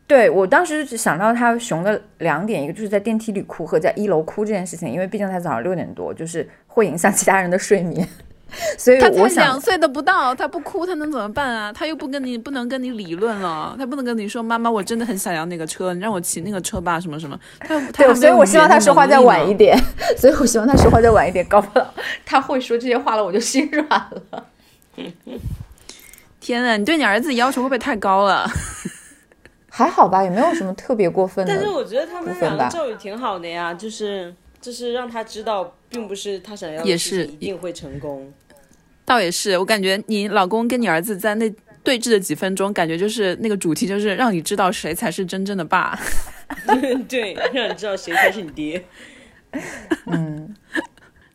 对我当时只想到他熊的两点，一个就是在电梯里哭和在一楼哭这件事情，因为毕竟他早上六点多，就是会影响其他人的睡眠，<laughs> 所以他才我想两岁的不到，他不哭他能怎么办啊？他又不跟你不能跟你理论了，他不能跟你说妈妈，我真的很想要那个车，你让我骑那个车吧，什么什么。他他对，所以我希望他说话再晚一点。点，<laughs> 所以我希望他说话再晚一点，搞不好他会说这些话了，我就心软了。<laughs> 天呐，你对你儿子要求会不会太高了？还好吧，也没有什么特别过分的。但是我觉得他们两个教育挺好的呀，就是就是让他知道，并不是他想要的也是一定会成功。倒也是，我感觉你老公跟你儿子在那对峙的几分钟，感觉就是那个主题就是让你知道谁才是真正的爸。<laughs> 对，让你知道谁才是你爹。<laughs> 嗯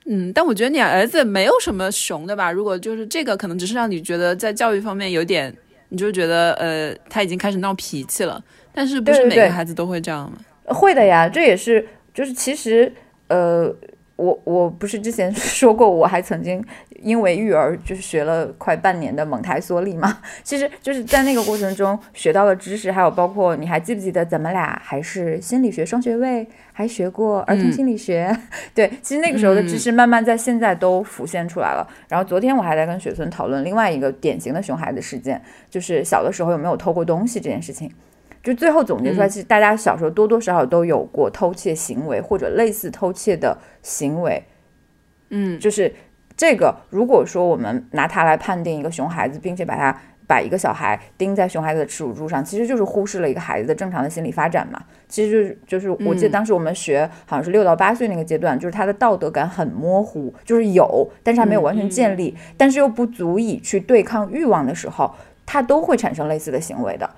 嗯，但我觉得你儿子没有什么熊的吧？如果就是这个，可能只是让你觉得在教育方面有点，你就觉得呃，他已经开始闹脾气了。但是不是每个孩子都会这样吗？会的呀，这也是就是其实呃。我我不是之前 <laughs> 说过，我还曾经因为育儿就是学了快半年的蒙台梭利嘛。其实就是在那个过程中学到了知识，还有包括你还记不记得咱们俩还是心理学双学位，还学过儿童心理学。<laughs> 对，其实那个时候的知识慢慢在现在都浮现出来了。然后昨天我还在跟雪村讨论另外一个典型的熊孩子事件，就是小的时候有没有偷过东西这件事情。就最后总结出来，其实大家小时候多多少少都有过偷窃行为或者类似偷窃的行为，嗯，就是这个。如果说我们拿它来判定一个熊孩子，并且把它把一个小孩钉在熊孩子的耻辱柱上，其实就是忽视了一个孩子的正常的心理发展嘛。其实就是就是，我记得当时我们学好像是六到八岁那个阶段，就是他的道德感很模糊，就是有，但是还没有完全建立，但是又不足以去对抗欲望的时候，他都会产生类似的行为的。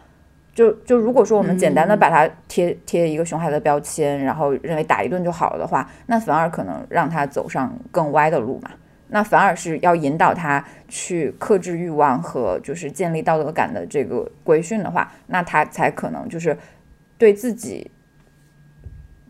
就就如果说我们简单的把它贴贴一个熊孩子的标签，然后认为打一顿就好了的话，那反而可能让他走上更歪的路嘛。那反而是要引导他去克制欲望和就是建立道德感的这个规训的话，那他才可能就是对自己。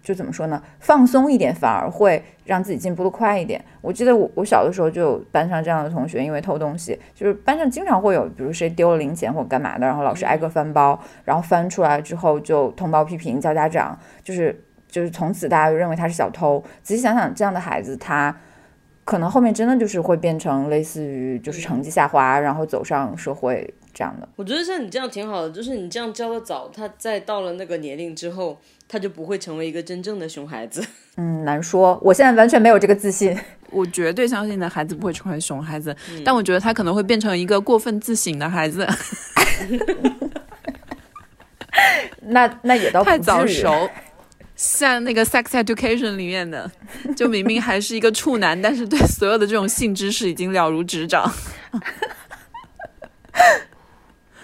就怎么说呢？放松一点反而会让自己进步的快一点。我记得我我小的时候就有班上这样的同学，因为偷东西，就是班上经常会有，比如谁丢了零钱或干嘛的，然后老师挨个翻包，然后翻出来之后就通报批评叫家长，就是就是从此大家就认为他是小偷。仔细想想，这样的孩子他可能后面真的就是会变成类似于就是成绩下滑，然后走上社会这样的。我觉得像你这样挺好的，就是你这样教的早，他在到了那个年龄之后。他就不会成为一个真正的熊孩子。<laughs> 嗯，难说。我现在完全没有这个自信。<laughs> 我绝对相信的孩子不会成为熊孩子，但我觉得他可能会变成一个过分自省的孩子。<laughs> 那那也倒太早熟，像那个《Sex Education》里面的，就明明还是一个处男，但是对所有的这种性知识已经了如指掌。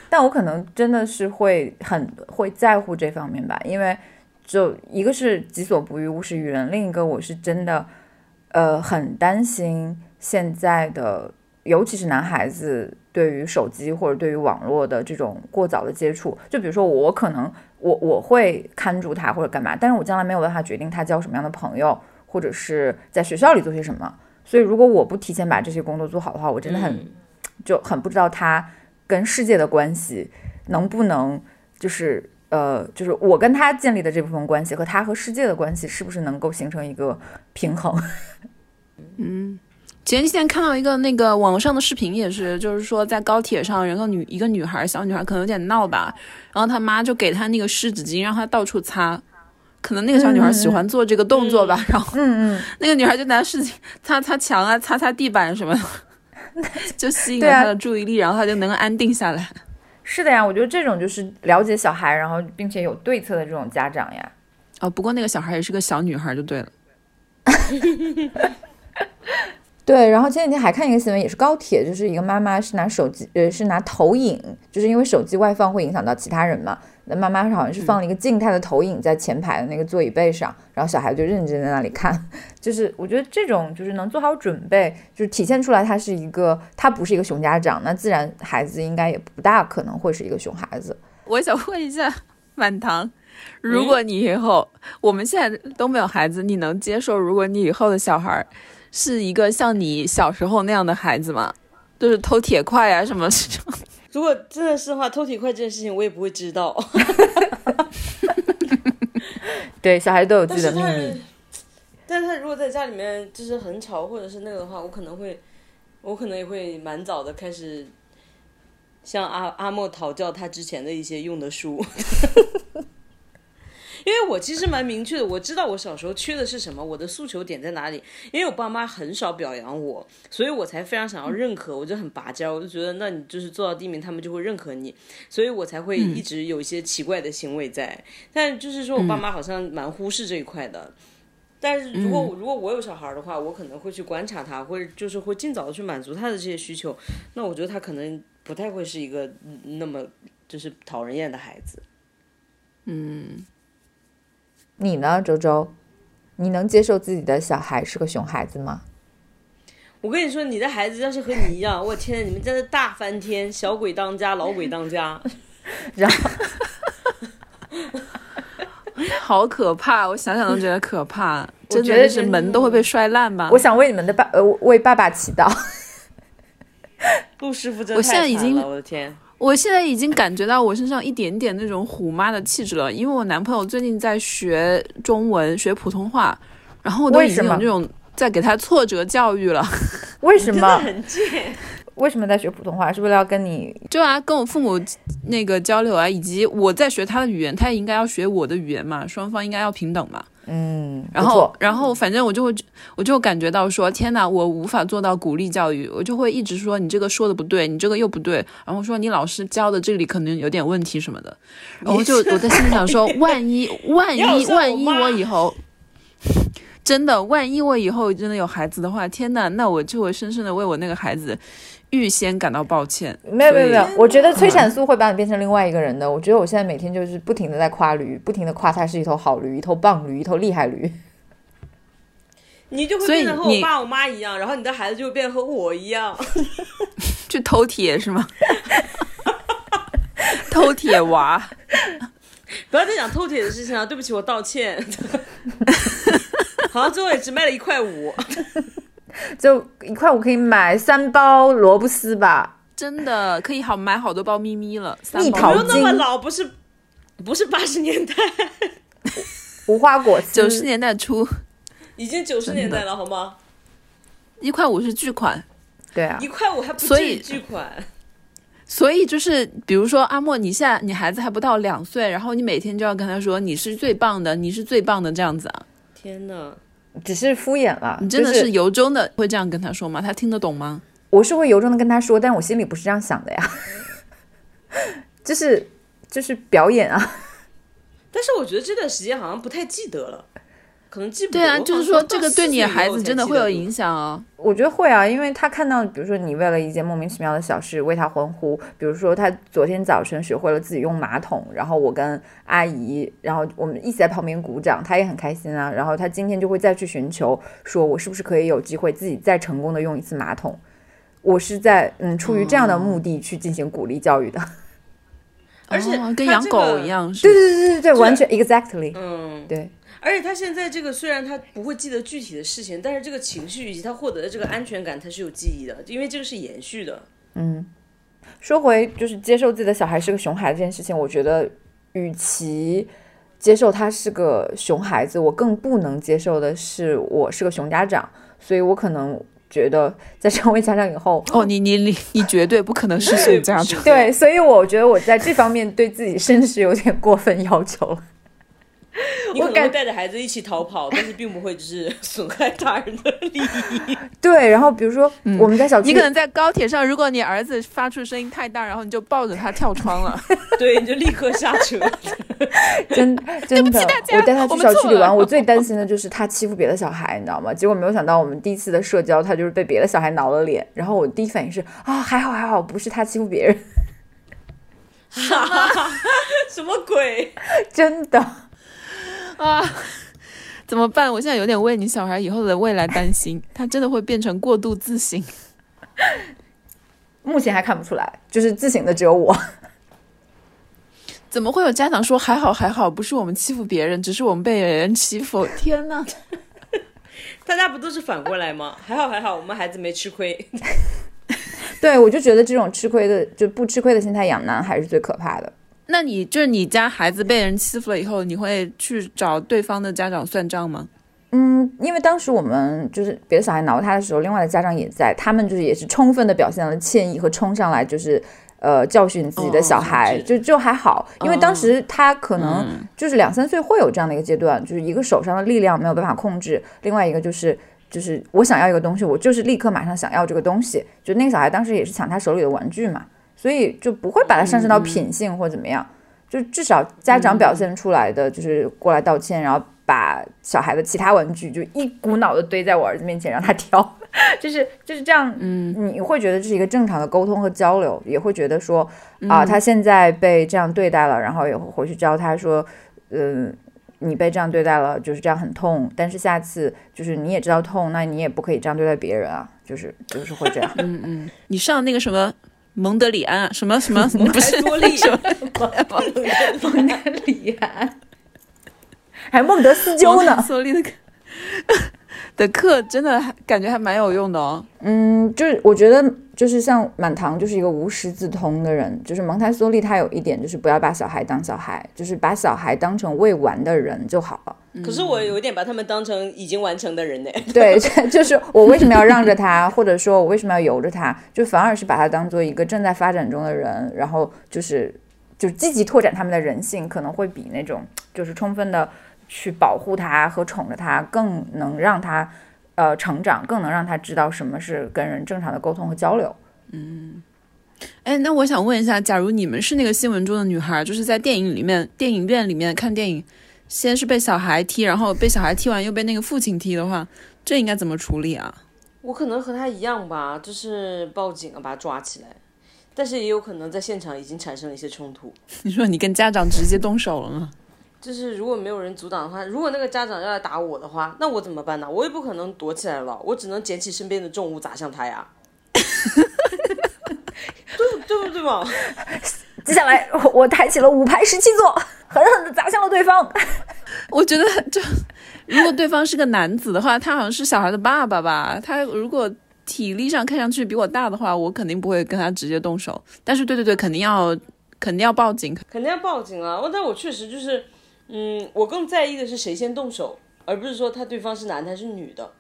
但我可能真的是会很会在乎这方面吧，因为。就一个是己所不欲，勿施于人，另一个我是真的，呃，很担心现在的，尤其是男孩子对于手机或者对于网络的这种过早的接触。就比如说我可能我我会看住他或者干嘛，但是我将来没有办法决定他交什么样的朋友，或者是在学校里做些什么。所以如果我不提前把这些工作做好的话，我真的很就很不知道他跟世界的关系能不能就是。呃，就是我跟他建立的这部分关系和他和世界的关系，是不是能够形成一个平衡？<laughs> 嗯，前几天看到一个那个网上的视频，也是，就是说在高铁上，然后女一个女孩，小女孩可能有点闹吧，然后她妈就给她那个湿纸巾，让她到处擦，可能那个小女孩喜欢做这个动作吧，然后，嗯嗯，那个女孩就拿湿巾擦擦墙啊，擦擦地板什么的，<laughs> 就吸引了她的注意力，然后她就能安定下来。是的呀，我觉得这种就是了解小孩，然后并且有对策的这种家长呀。哦，不过那个小孩也是个小女孩，就对了。<laughs> 对，然后前几天还看一个新闻，也是高铁，就是一个妈妈是拿手机，呃，是拿投影，就是因为手机外放会影响到其他人嘛。那妈妈好像是放了一个静态的投影在前排的那个座椅背上，然后小孩就认真在那里看。<laughs> 就是我觉得这种就是能做好准备，就是体现出来他是一个，他不是一个熊家长，那自然孩子应该也不大可能会是一个熊孩子。我想问一下满堂，如果你以后我们现在都没有孩子，你能接受如果你以后的小孩？是一个像你小时候那样的孩子吗？就是偷铁块啊什么这种。<laughs> 如果真的是的话，偷铁块这件事情我也不会知道。<laughs> 对，小孩都有自己的秘密。但是他如果在家里面就是很吵或者是那个的话，我可能会，我可能也会蛮早的开始向阿阿莫讨教他之前的一些用的书。<laughs> 因为我其实蛮明确的，我知道我小时候缺的是什么，我的诉求点在哪里。因为我爸妈很少表扬我，所以我才非常想要认可，我就很拔尖，我就觉得那你就是做到第一名，他们就会认可你，所以我才会一直有一些奇怪的行为在。但就是说我爸妈好像蛮忽视这一块的。但是如果如果我有小孩的话，我可能会去观察他，或者就是会尽早的去满足他的这些需求。那我觉得他可能不太会是一个那么就是讨人厌的孩子。嗯。你呢，周周？你能接受自己的小孩是个熊孩子吗？我跟你说，你的孩子要是和你一样，我天，你们真的大翻天，小鬼当家，老鬼当家。<laughs> 然后 <laughs> 好可怕！我想想都觉得可怕，真觉得的是门都会被摔烂吧？我想为你们的爸呃为爸爸祈祷。陆师傅真我现在已经太惨了，我的天！我现在已经感觉到我身上一点点那种虎妈的气质了，因为我男朋友最近在学中文，学普通话，然后我都已经有那种在给他挫折教育了。为什么？<laughs> 很贱。为什么在学普通话？是为了要跟你？就啊，跟我父母那个交流啊，以及我在学他的语言，他也应该要学我的语言嘛，双方应该要平等嘛。嗯，然后，然后反正我就会，我就感觉到说，天哪，我无法做到鼓励教育，我就会一直说你这个说的不对，你这个又不对，然后说你老师教的这里可能有点问题什么的，然后就我在心里想说，<laughs> 万一万一万一我以后。真的，万一我以后真的有孩子的话，天呐，那我就会深深的为我那个孩子预先感到抱歉。没有没有没有，我觉得催产素会把你变成另外一个人的。我觉得我现在每天就是不停的在夸驴，不停的夸它是一头好驴，一头棒驴，一头厉害驴。你就会变得和我爸我妈一样，然后你的孩子就会变得和我一样。<laughs> 去偷铁是吗？<laughs> 偷铁娃，<laughs> 不要再讲偷铁的事情了，对不起，我道歉。好像最后也只卖了一块五，<laughs> 就一块五可以买三包萝卜丝吧，真的可以好买好多包咪咪了，三包。蜜桃不用那么老，不是不是八十年代，<laughs> 无花果，九十年代初，已经九十年代了，好吗？一块五是巨款，对啊。一，块五还不所以至于巨款。所以就是比如说阿莫，你现在你孩子还不到两岁，然后你每天就要跟他说你是最棒的，你是最棒的这样子啊，天哪！只是敷衍了。你真的是由衷的会这样跟他说吗？他听得懂吗？我是会由衷的跟他说，但我心里不是这样想的呀，<laughs> 就是就是表演啊。但是我觉得这段时间好像不太记得了，可能记不住。对啊，就是说这个对你的孩子真的会有影响哦。我觉得会啊，因为他看到，比如说你为了一件莫名其妙的小事为他欢呼，比如说他昨天早晨学会了自己用马桶，然后我跟阿姨，然后我们一起在旁边鼓掌，他也很开心啊。然后他今天就会再去寻求，说我是不是可以有机会自己再成功的用一次马桶。我是在嗯出于这样的目的去进行鼓励教育的。<laughs> 而且哦跟养狗一样，是对对对对对，完全 exactly，嗯，对。而且他现在这个虽然他不会记得具体的事情，但是这个情绪以及他获得的这个安全感，他是有记忆的，因为这个是延续的。嗯说回就是接受自己的小孩是个熊孩子这件事情，我觉得与其接受他是个熊孩子，我更不能接受的是我是个熊家长，所以我可能觉得在成为家长以后，哦，你你你你绝对不可能是熊家长。<laughs> 对，所以我觉得我在这方面对自己甚至是有点过分要求了。<laughs> 你可能会带着孩子一起逃跑，<laughs> 但是并不会就是损害他人的利益。<laughs> 对，然后比如说我们在小区，你可能在高铁上，如果你儿子发出声音太大，然后你就抱着他跳窗了。对，你就立刻下车。真真的，我带他去我们错了小区里玩，我最担心的就是他欺负别的小孩，你知道吗？结果没有想到，我们第一次的社交，他就是被别的小孩挠了脸，然后我第一反应是啊，还好还好，不是他欺负别人，什么鬼？真的。<laughs> 啊，怎么办？我现在有点为你小孩以后的未来担心，他真的会变成过度自省。目前还看不出来，就是自省的只有我。怎么会有家长说还好还好，不是我们欺负别人，只是我们被人欺负？<laughs> 天哪！大家不都是反过来吗？还好还好，我们孩子没吃亏。<laughs> 对，我就觉得这种吃亏的，就不吃亏的心态养男孩是最可怕的。那你就是你家孩子被人欺负了以后，你会去找对方的家长算账吗？嗯，因为当时我们就是别的小孩挠他的时候，另外的家长也在，他们就是也是充分的表现了歉意和冲上来，就是呃教训自己的小孩，就就还好，因为当时他可能嗯。就是两三岁会有这样的一个阶段，就是一个手上的力量没有办法控制，另外一个就是就是我想要一个东西，我就是立刻马上想要这个东西，就那个小孩当时也是抢他手里的玩具嘛，所以就不会把它上升到品性或怎么样，就至少家长表现出来的就是过来道歉，然后把小孩的其他玩具就一股脑的堆在我儿子面前让他挑，<laughs> 就是就是这样，嗯，你会觉得这是一个正常的沟通和交流，也会觉得说啊、他现在被这样对待了，然后也会回去教他说，嗯、你被这样对待了，就是这样很痛，但是下次就是你也知道痛，那你也不可以这样对待别人啊，就是就是会这样。<laughs> 嗯嗯，你上那个什么蒙德里安啊，什么什么 <laughs> 不是多利什么 <laughs> 蒙德里安，还孟德斯鸠呢。索利的课的课真的还感觉还蛮有用的哦。嗯，就是我觉得就是像满堂就是一个无师自通的人，就是蒙台梭利他有一点就是不要把小孩当小孩，就是把小孩当成未完的人就好了。可是我有一点把他们当成已经完成的人呢。<laughs> <laughs> 对，就是我为什么要让着他，或者说我为什么要由着他，<laughs> 就反而是把他当做一个正在发展中的人，然后就是就积极拓展他们的人性，可能会比那种就是充分的去保护他和宠着他，更能让他呃成长，更能让他知道什么是跟人正常的沟通和交流。嗯哎，那我想问一下，假如你们是那个新闻中的女孩，就是在电影里面、电影院里面看电影，先是被小孩踢，然后被小孩踢完又被那个父亲踢的话，这应该怎么处理啊？我可能和他一样吧，就是报警啊，把他抓起来。但是也有可能在现场已经产生了一些冲突。你说你跟家长直接动手了吗？就是如果没有人阻挡的话，如果那个家长要来打我的话，那我怎么办呢？我也不可能躲起来了，我只能捡起身边的重物砸向他呀。<laughs> 对对不对嘛？<laughs> 接下来我我抬起了五排十七座，狠狠地砸向了对方。<laughs> 我觉得就如果对方是个男子的话，他好像是小孩的爸爸吧。他如果体力上看上去比我大的话，我肯定不会跟他直接动手。但是对对对，肯定要肯定要报警。肯定要报警啊！但我确实就是，嗯，我更在意的是谁先动手，而不是说他对方是男的还是女的。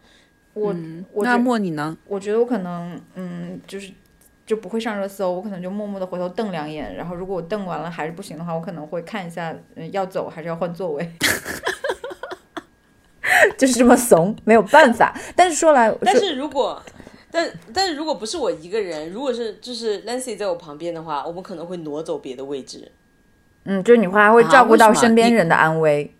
我我那觉莫你呢？我觉得我可能嗯就是。就不会上热搜，我可能就默默的回头瞪两眼，然后如果我瞪完了还是不行的话，我可能会看一下，嗯，要走还是要换座位，<laughs> 就是这么怂，没有办法。但是说来，但是如果，但但是如果不是我一个人，如果是就是 Lancy 在我旁边的话，我们可能会挪走别的位置。嗯，就是你还会照顾到身边人的安危。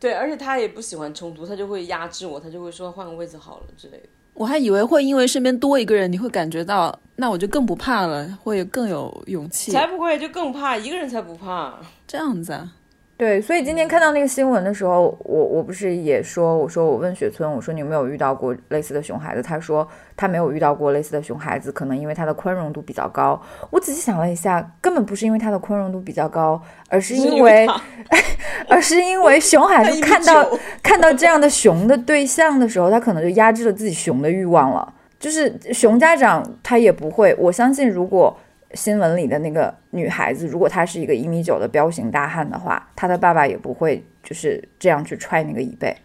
对，而且他也不喜欢冲突，他就会压制我，他就会说换个位置好了之类的。我还以为会因为身边多一个人，你会感觉到，那我就更不怕了，会更有勇气。才不会，就更怕一个人才不怕。这样子啊？对，所以今天看到那个新闻的时候，我我不是也说，我说我问雪村，我说你有没有遇到过类似的熊孩子？他说他没有遇到过类似的熊孩子，可能因为他的宽容度比较高。我仔细想了一下，根本不是因为他的宽容度比较高，而是因为，他 <laughs> 而是因为熊孩子看到看到这样的熊的对象的时候，他可能就压制了自己熊的欲望了。就是熊家长他也不会，我相信如果新闻里的那个女孩子，如果她是一个一米九的彪形大汉的话，她的爸爸也不会就是这样去踹那个椅背，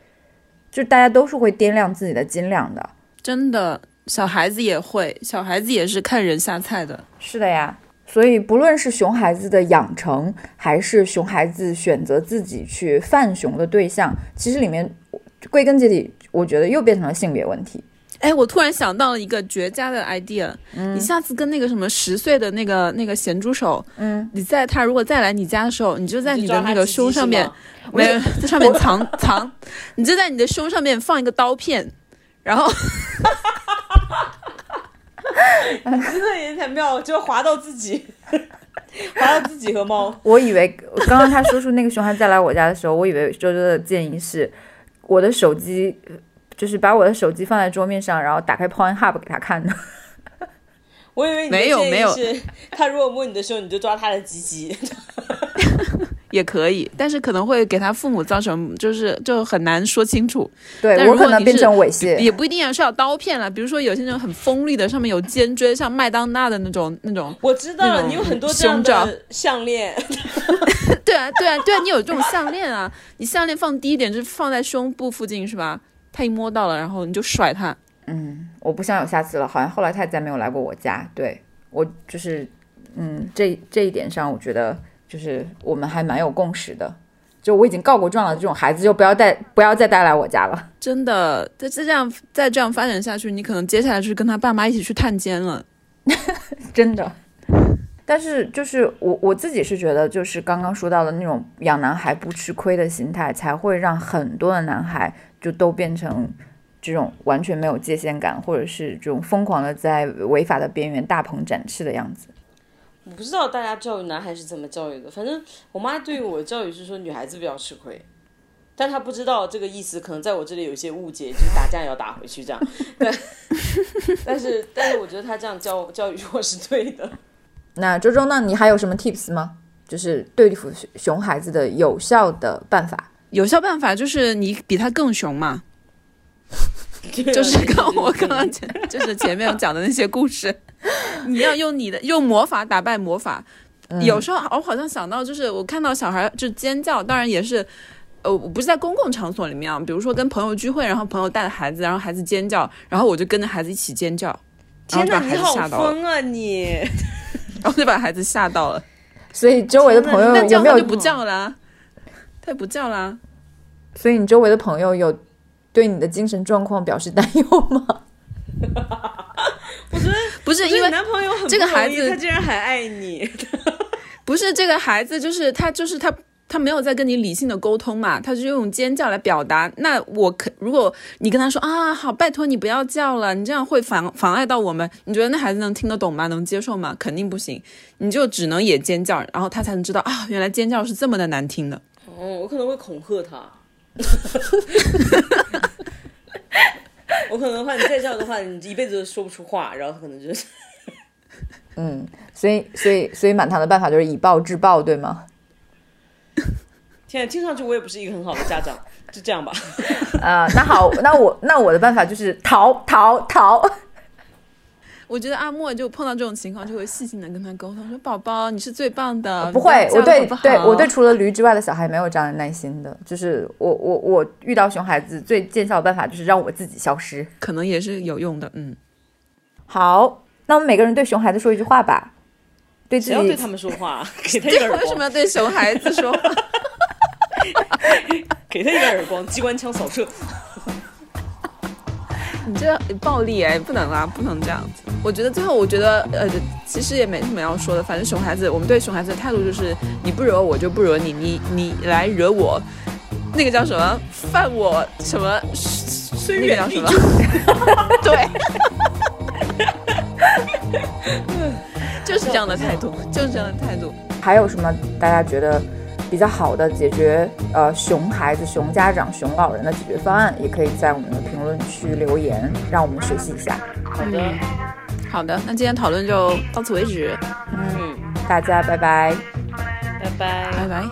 就大家都是会掂量自己的斤两的。真的，小孩子也会，小孩子也是看人下菜的。是的呀，所以不论是熊孩子的养成，还是熊孩子选择自己去犯熊的对象，其实里面归根结底，我觉得又变成了性别问题。哎，我突然想到了一个绝佳的 idea，、你下次跟那个什么十岁的那个那个咸猪手，嗯，你在他如果再来你家的时候，你就在你的那个胸 <laughs> 上面没有在上面藏藏，你就在你的胸上面放一个刀片，然后 <laughs> <laughs> 真的也太妙了，就划到自己，划到自己和猫。我以为刚刚他说出那个熊孩子再来我家的时候，我以为周周的建议是，我的手机就是把我的手机放在桌面上，然后打开 Pornhub 给他看的。<laughs> 我以为你的建议没有没有是，他如果摸你的时候，你就抓他的鸡鸡。<laughs> 也可以，但是可能会给他父母造成就是就很难说清楚，对但我可能变如果你是成猥亵。也不一定要是要刀片了，比如说有些那种很锋利的，上面有尖锥，像麦当娜的那种那种，我知道了，你有很多这样的项链，<laughs> 对啊对啊对啊，你有这种项链啊，你项链放低一点，就是放在胸部附近是吧？他一摸到了，然后你就甩他，嗯，我不想有下次了。好像后来他也再没有来过我家。对我就是，嗯，这这一点上，我觉得就是我们还蛮有共识的。就我已经告过状了，这种孩子就不要带不要再带来我家了。真的，再再这样再这样发展下去，你可能接下来就是跟他爸妈一起去探监了。<laughs> 真的。但是就是我我自己是觉得，就是刚刚说到的那种养男孩不吃亏的心态，才会让很多的男孩就都变成这种完全没有界限感，或者是这种疯狂的在违法的边缘大鹏展翅的样子。我不知道大家教育男孩是怎么教育的，反正我妈对于我的教育是说女孩子比较吃亏，但她不知道这个意思，可能在我这里有一些误解，就是打架也要打回去这样。<laughs> 但但是但是我觉得她这样教教育我是对的。那周周那？你还有什么 tips 吗？就是对付熊熊孩子的有效的办法？有效办法就是你比他更熊嘛，就是跟我刚刚前就是前面讲的那些故事，<laughs> 你要用你的用魔法打败魔法。有时候我好像想到，就是我看到小孩就尖叫，当然也是，呃，我不是在公共场所里面啊，比如说跟朋友聚会，然后朋友带着孩子，然后孩子尖叫，然后我就跟着孩子一起尖叫，然后天哪，就把孩子你好吓到了，疯啊你！<laughs> 然后就把孩子吓到了。所以周围的朋友那这有没有样他就？不叫啦，他也不叫啦。所以你周围的朋友有对你的精神状况表示担忧吗？<laughs> 我觉得 <laughs> 不是因为男朋友很这个孩子他竟然还爱你，<laughs> 不是这个孩子，就是他，就是他，他没有在跟你理性的沟通嘛，他就用尖叫来表达。那我可，如果你跟他说啊，好，拜托你不要叫了，你这样会妨妨碍到我们，你觉得那孩子能听得懂吗？能接受吗？肯定不行，你就只能也尖叫，然后他才能知道啊，原来尖叫是这么的难听的。哦，我可能会恐吓他。我可能的话，你再这样的话，你一辈子都说不出话，然后他可能就是 <laughs> 嗯，所以所以所以满堂的办法就是以暴制暴，对吗？天啊，听上去我也不是一个很好的家长，就这样吧。啊、<laughs> 那好，那我那我的办法就是逃逃逃。我觉得阿莫就碰到这种情况，就会细心的跟他沟通，说宝宝你是最棒的，不会，我对对我对除了驴之外的小孩没有这样的耐心的。就是我我我遇到熊孩子最见效的办法就是让我自己消失。可能也是有用的，嗯。好，那我们每个人对熊孩子说一句话吧，对自己谁要对他们说话？给他一个 <laughs> 为什么，要对熊孩子说话？<laughs> <laughs> 给他一个耳光，机关枪扫射。<laughs> 你这暴力哎，不能啊，不能这样子。我觉得最后，我觉得呃，其实也没什么要说的。反正熊孩子，我们对熊孩子的态度就是，你不惹我就不惹你，你你来惹我，那个叫什么犯我什么，虽那个叫什么？<laughs> 对，<laughs> 就是这样的态度，就是这样的态度。还有什么大家觉得比较好的解决呃，熊孩子、熊家长、熊老人的解决方案，也可以在我们的评论区留言，让我们学习一下。好的，好的，那今天讨论就到此为止。嗯，大家拜拜，拜拜，拜拜。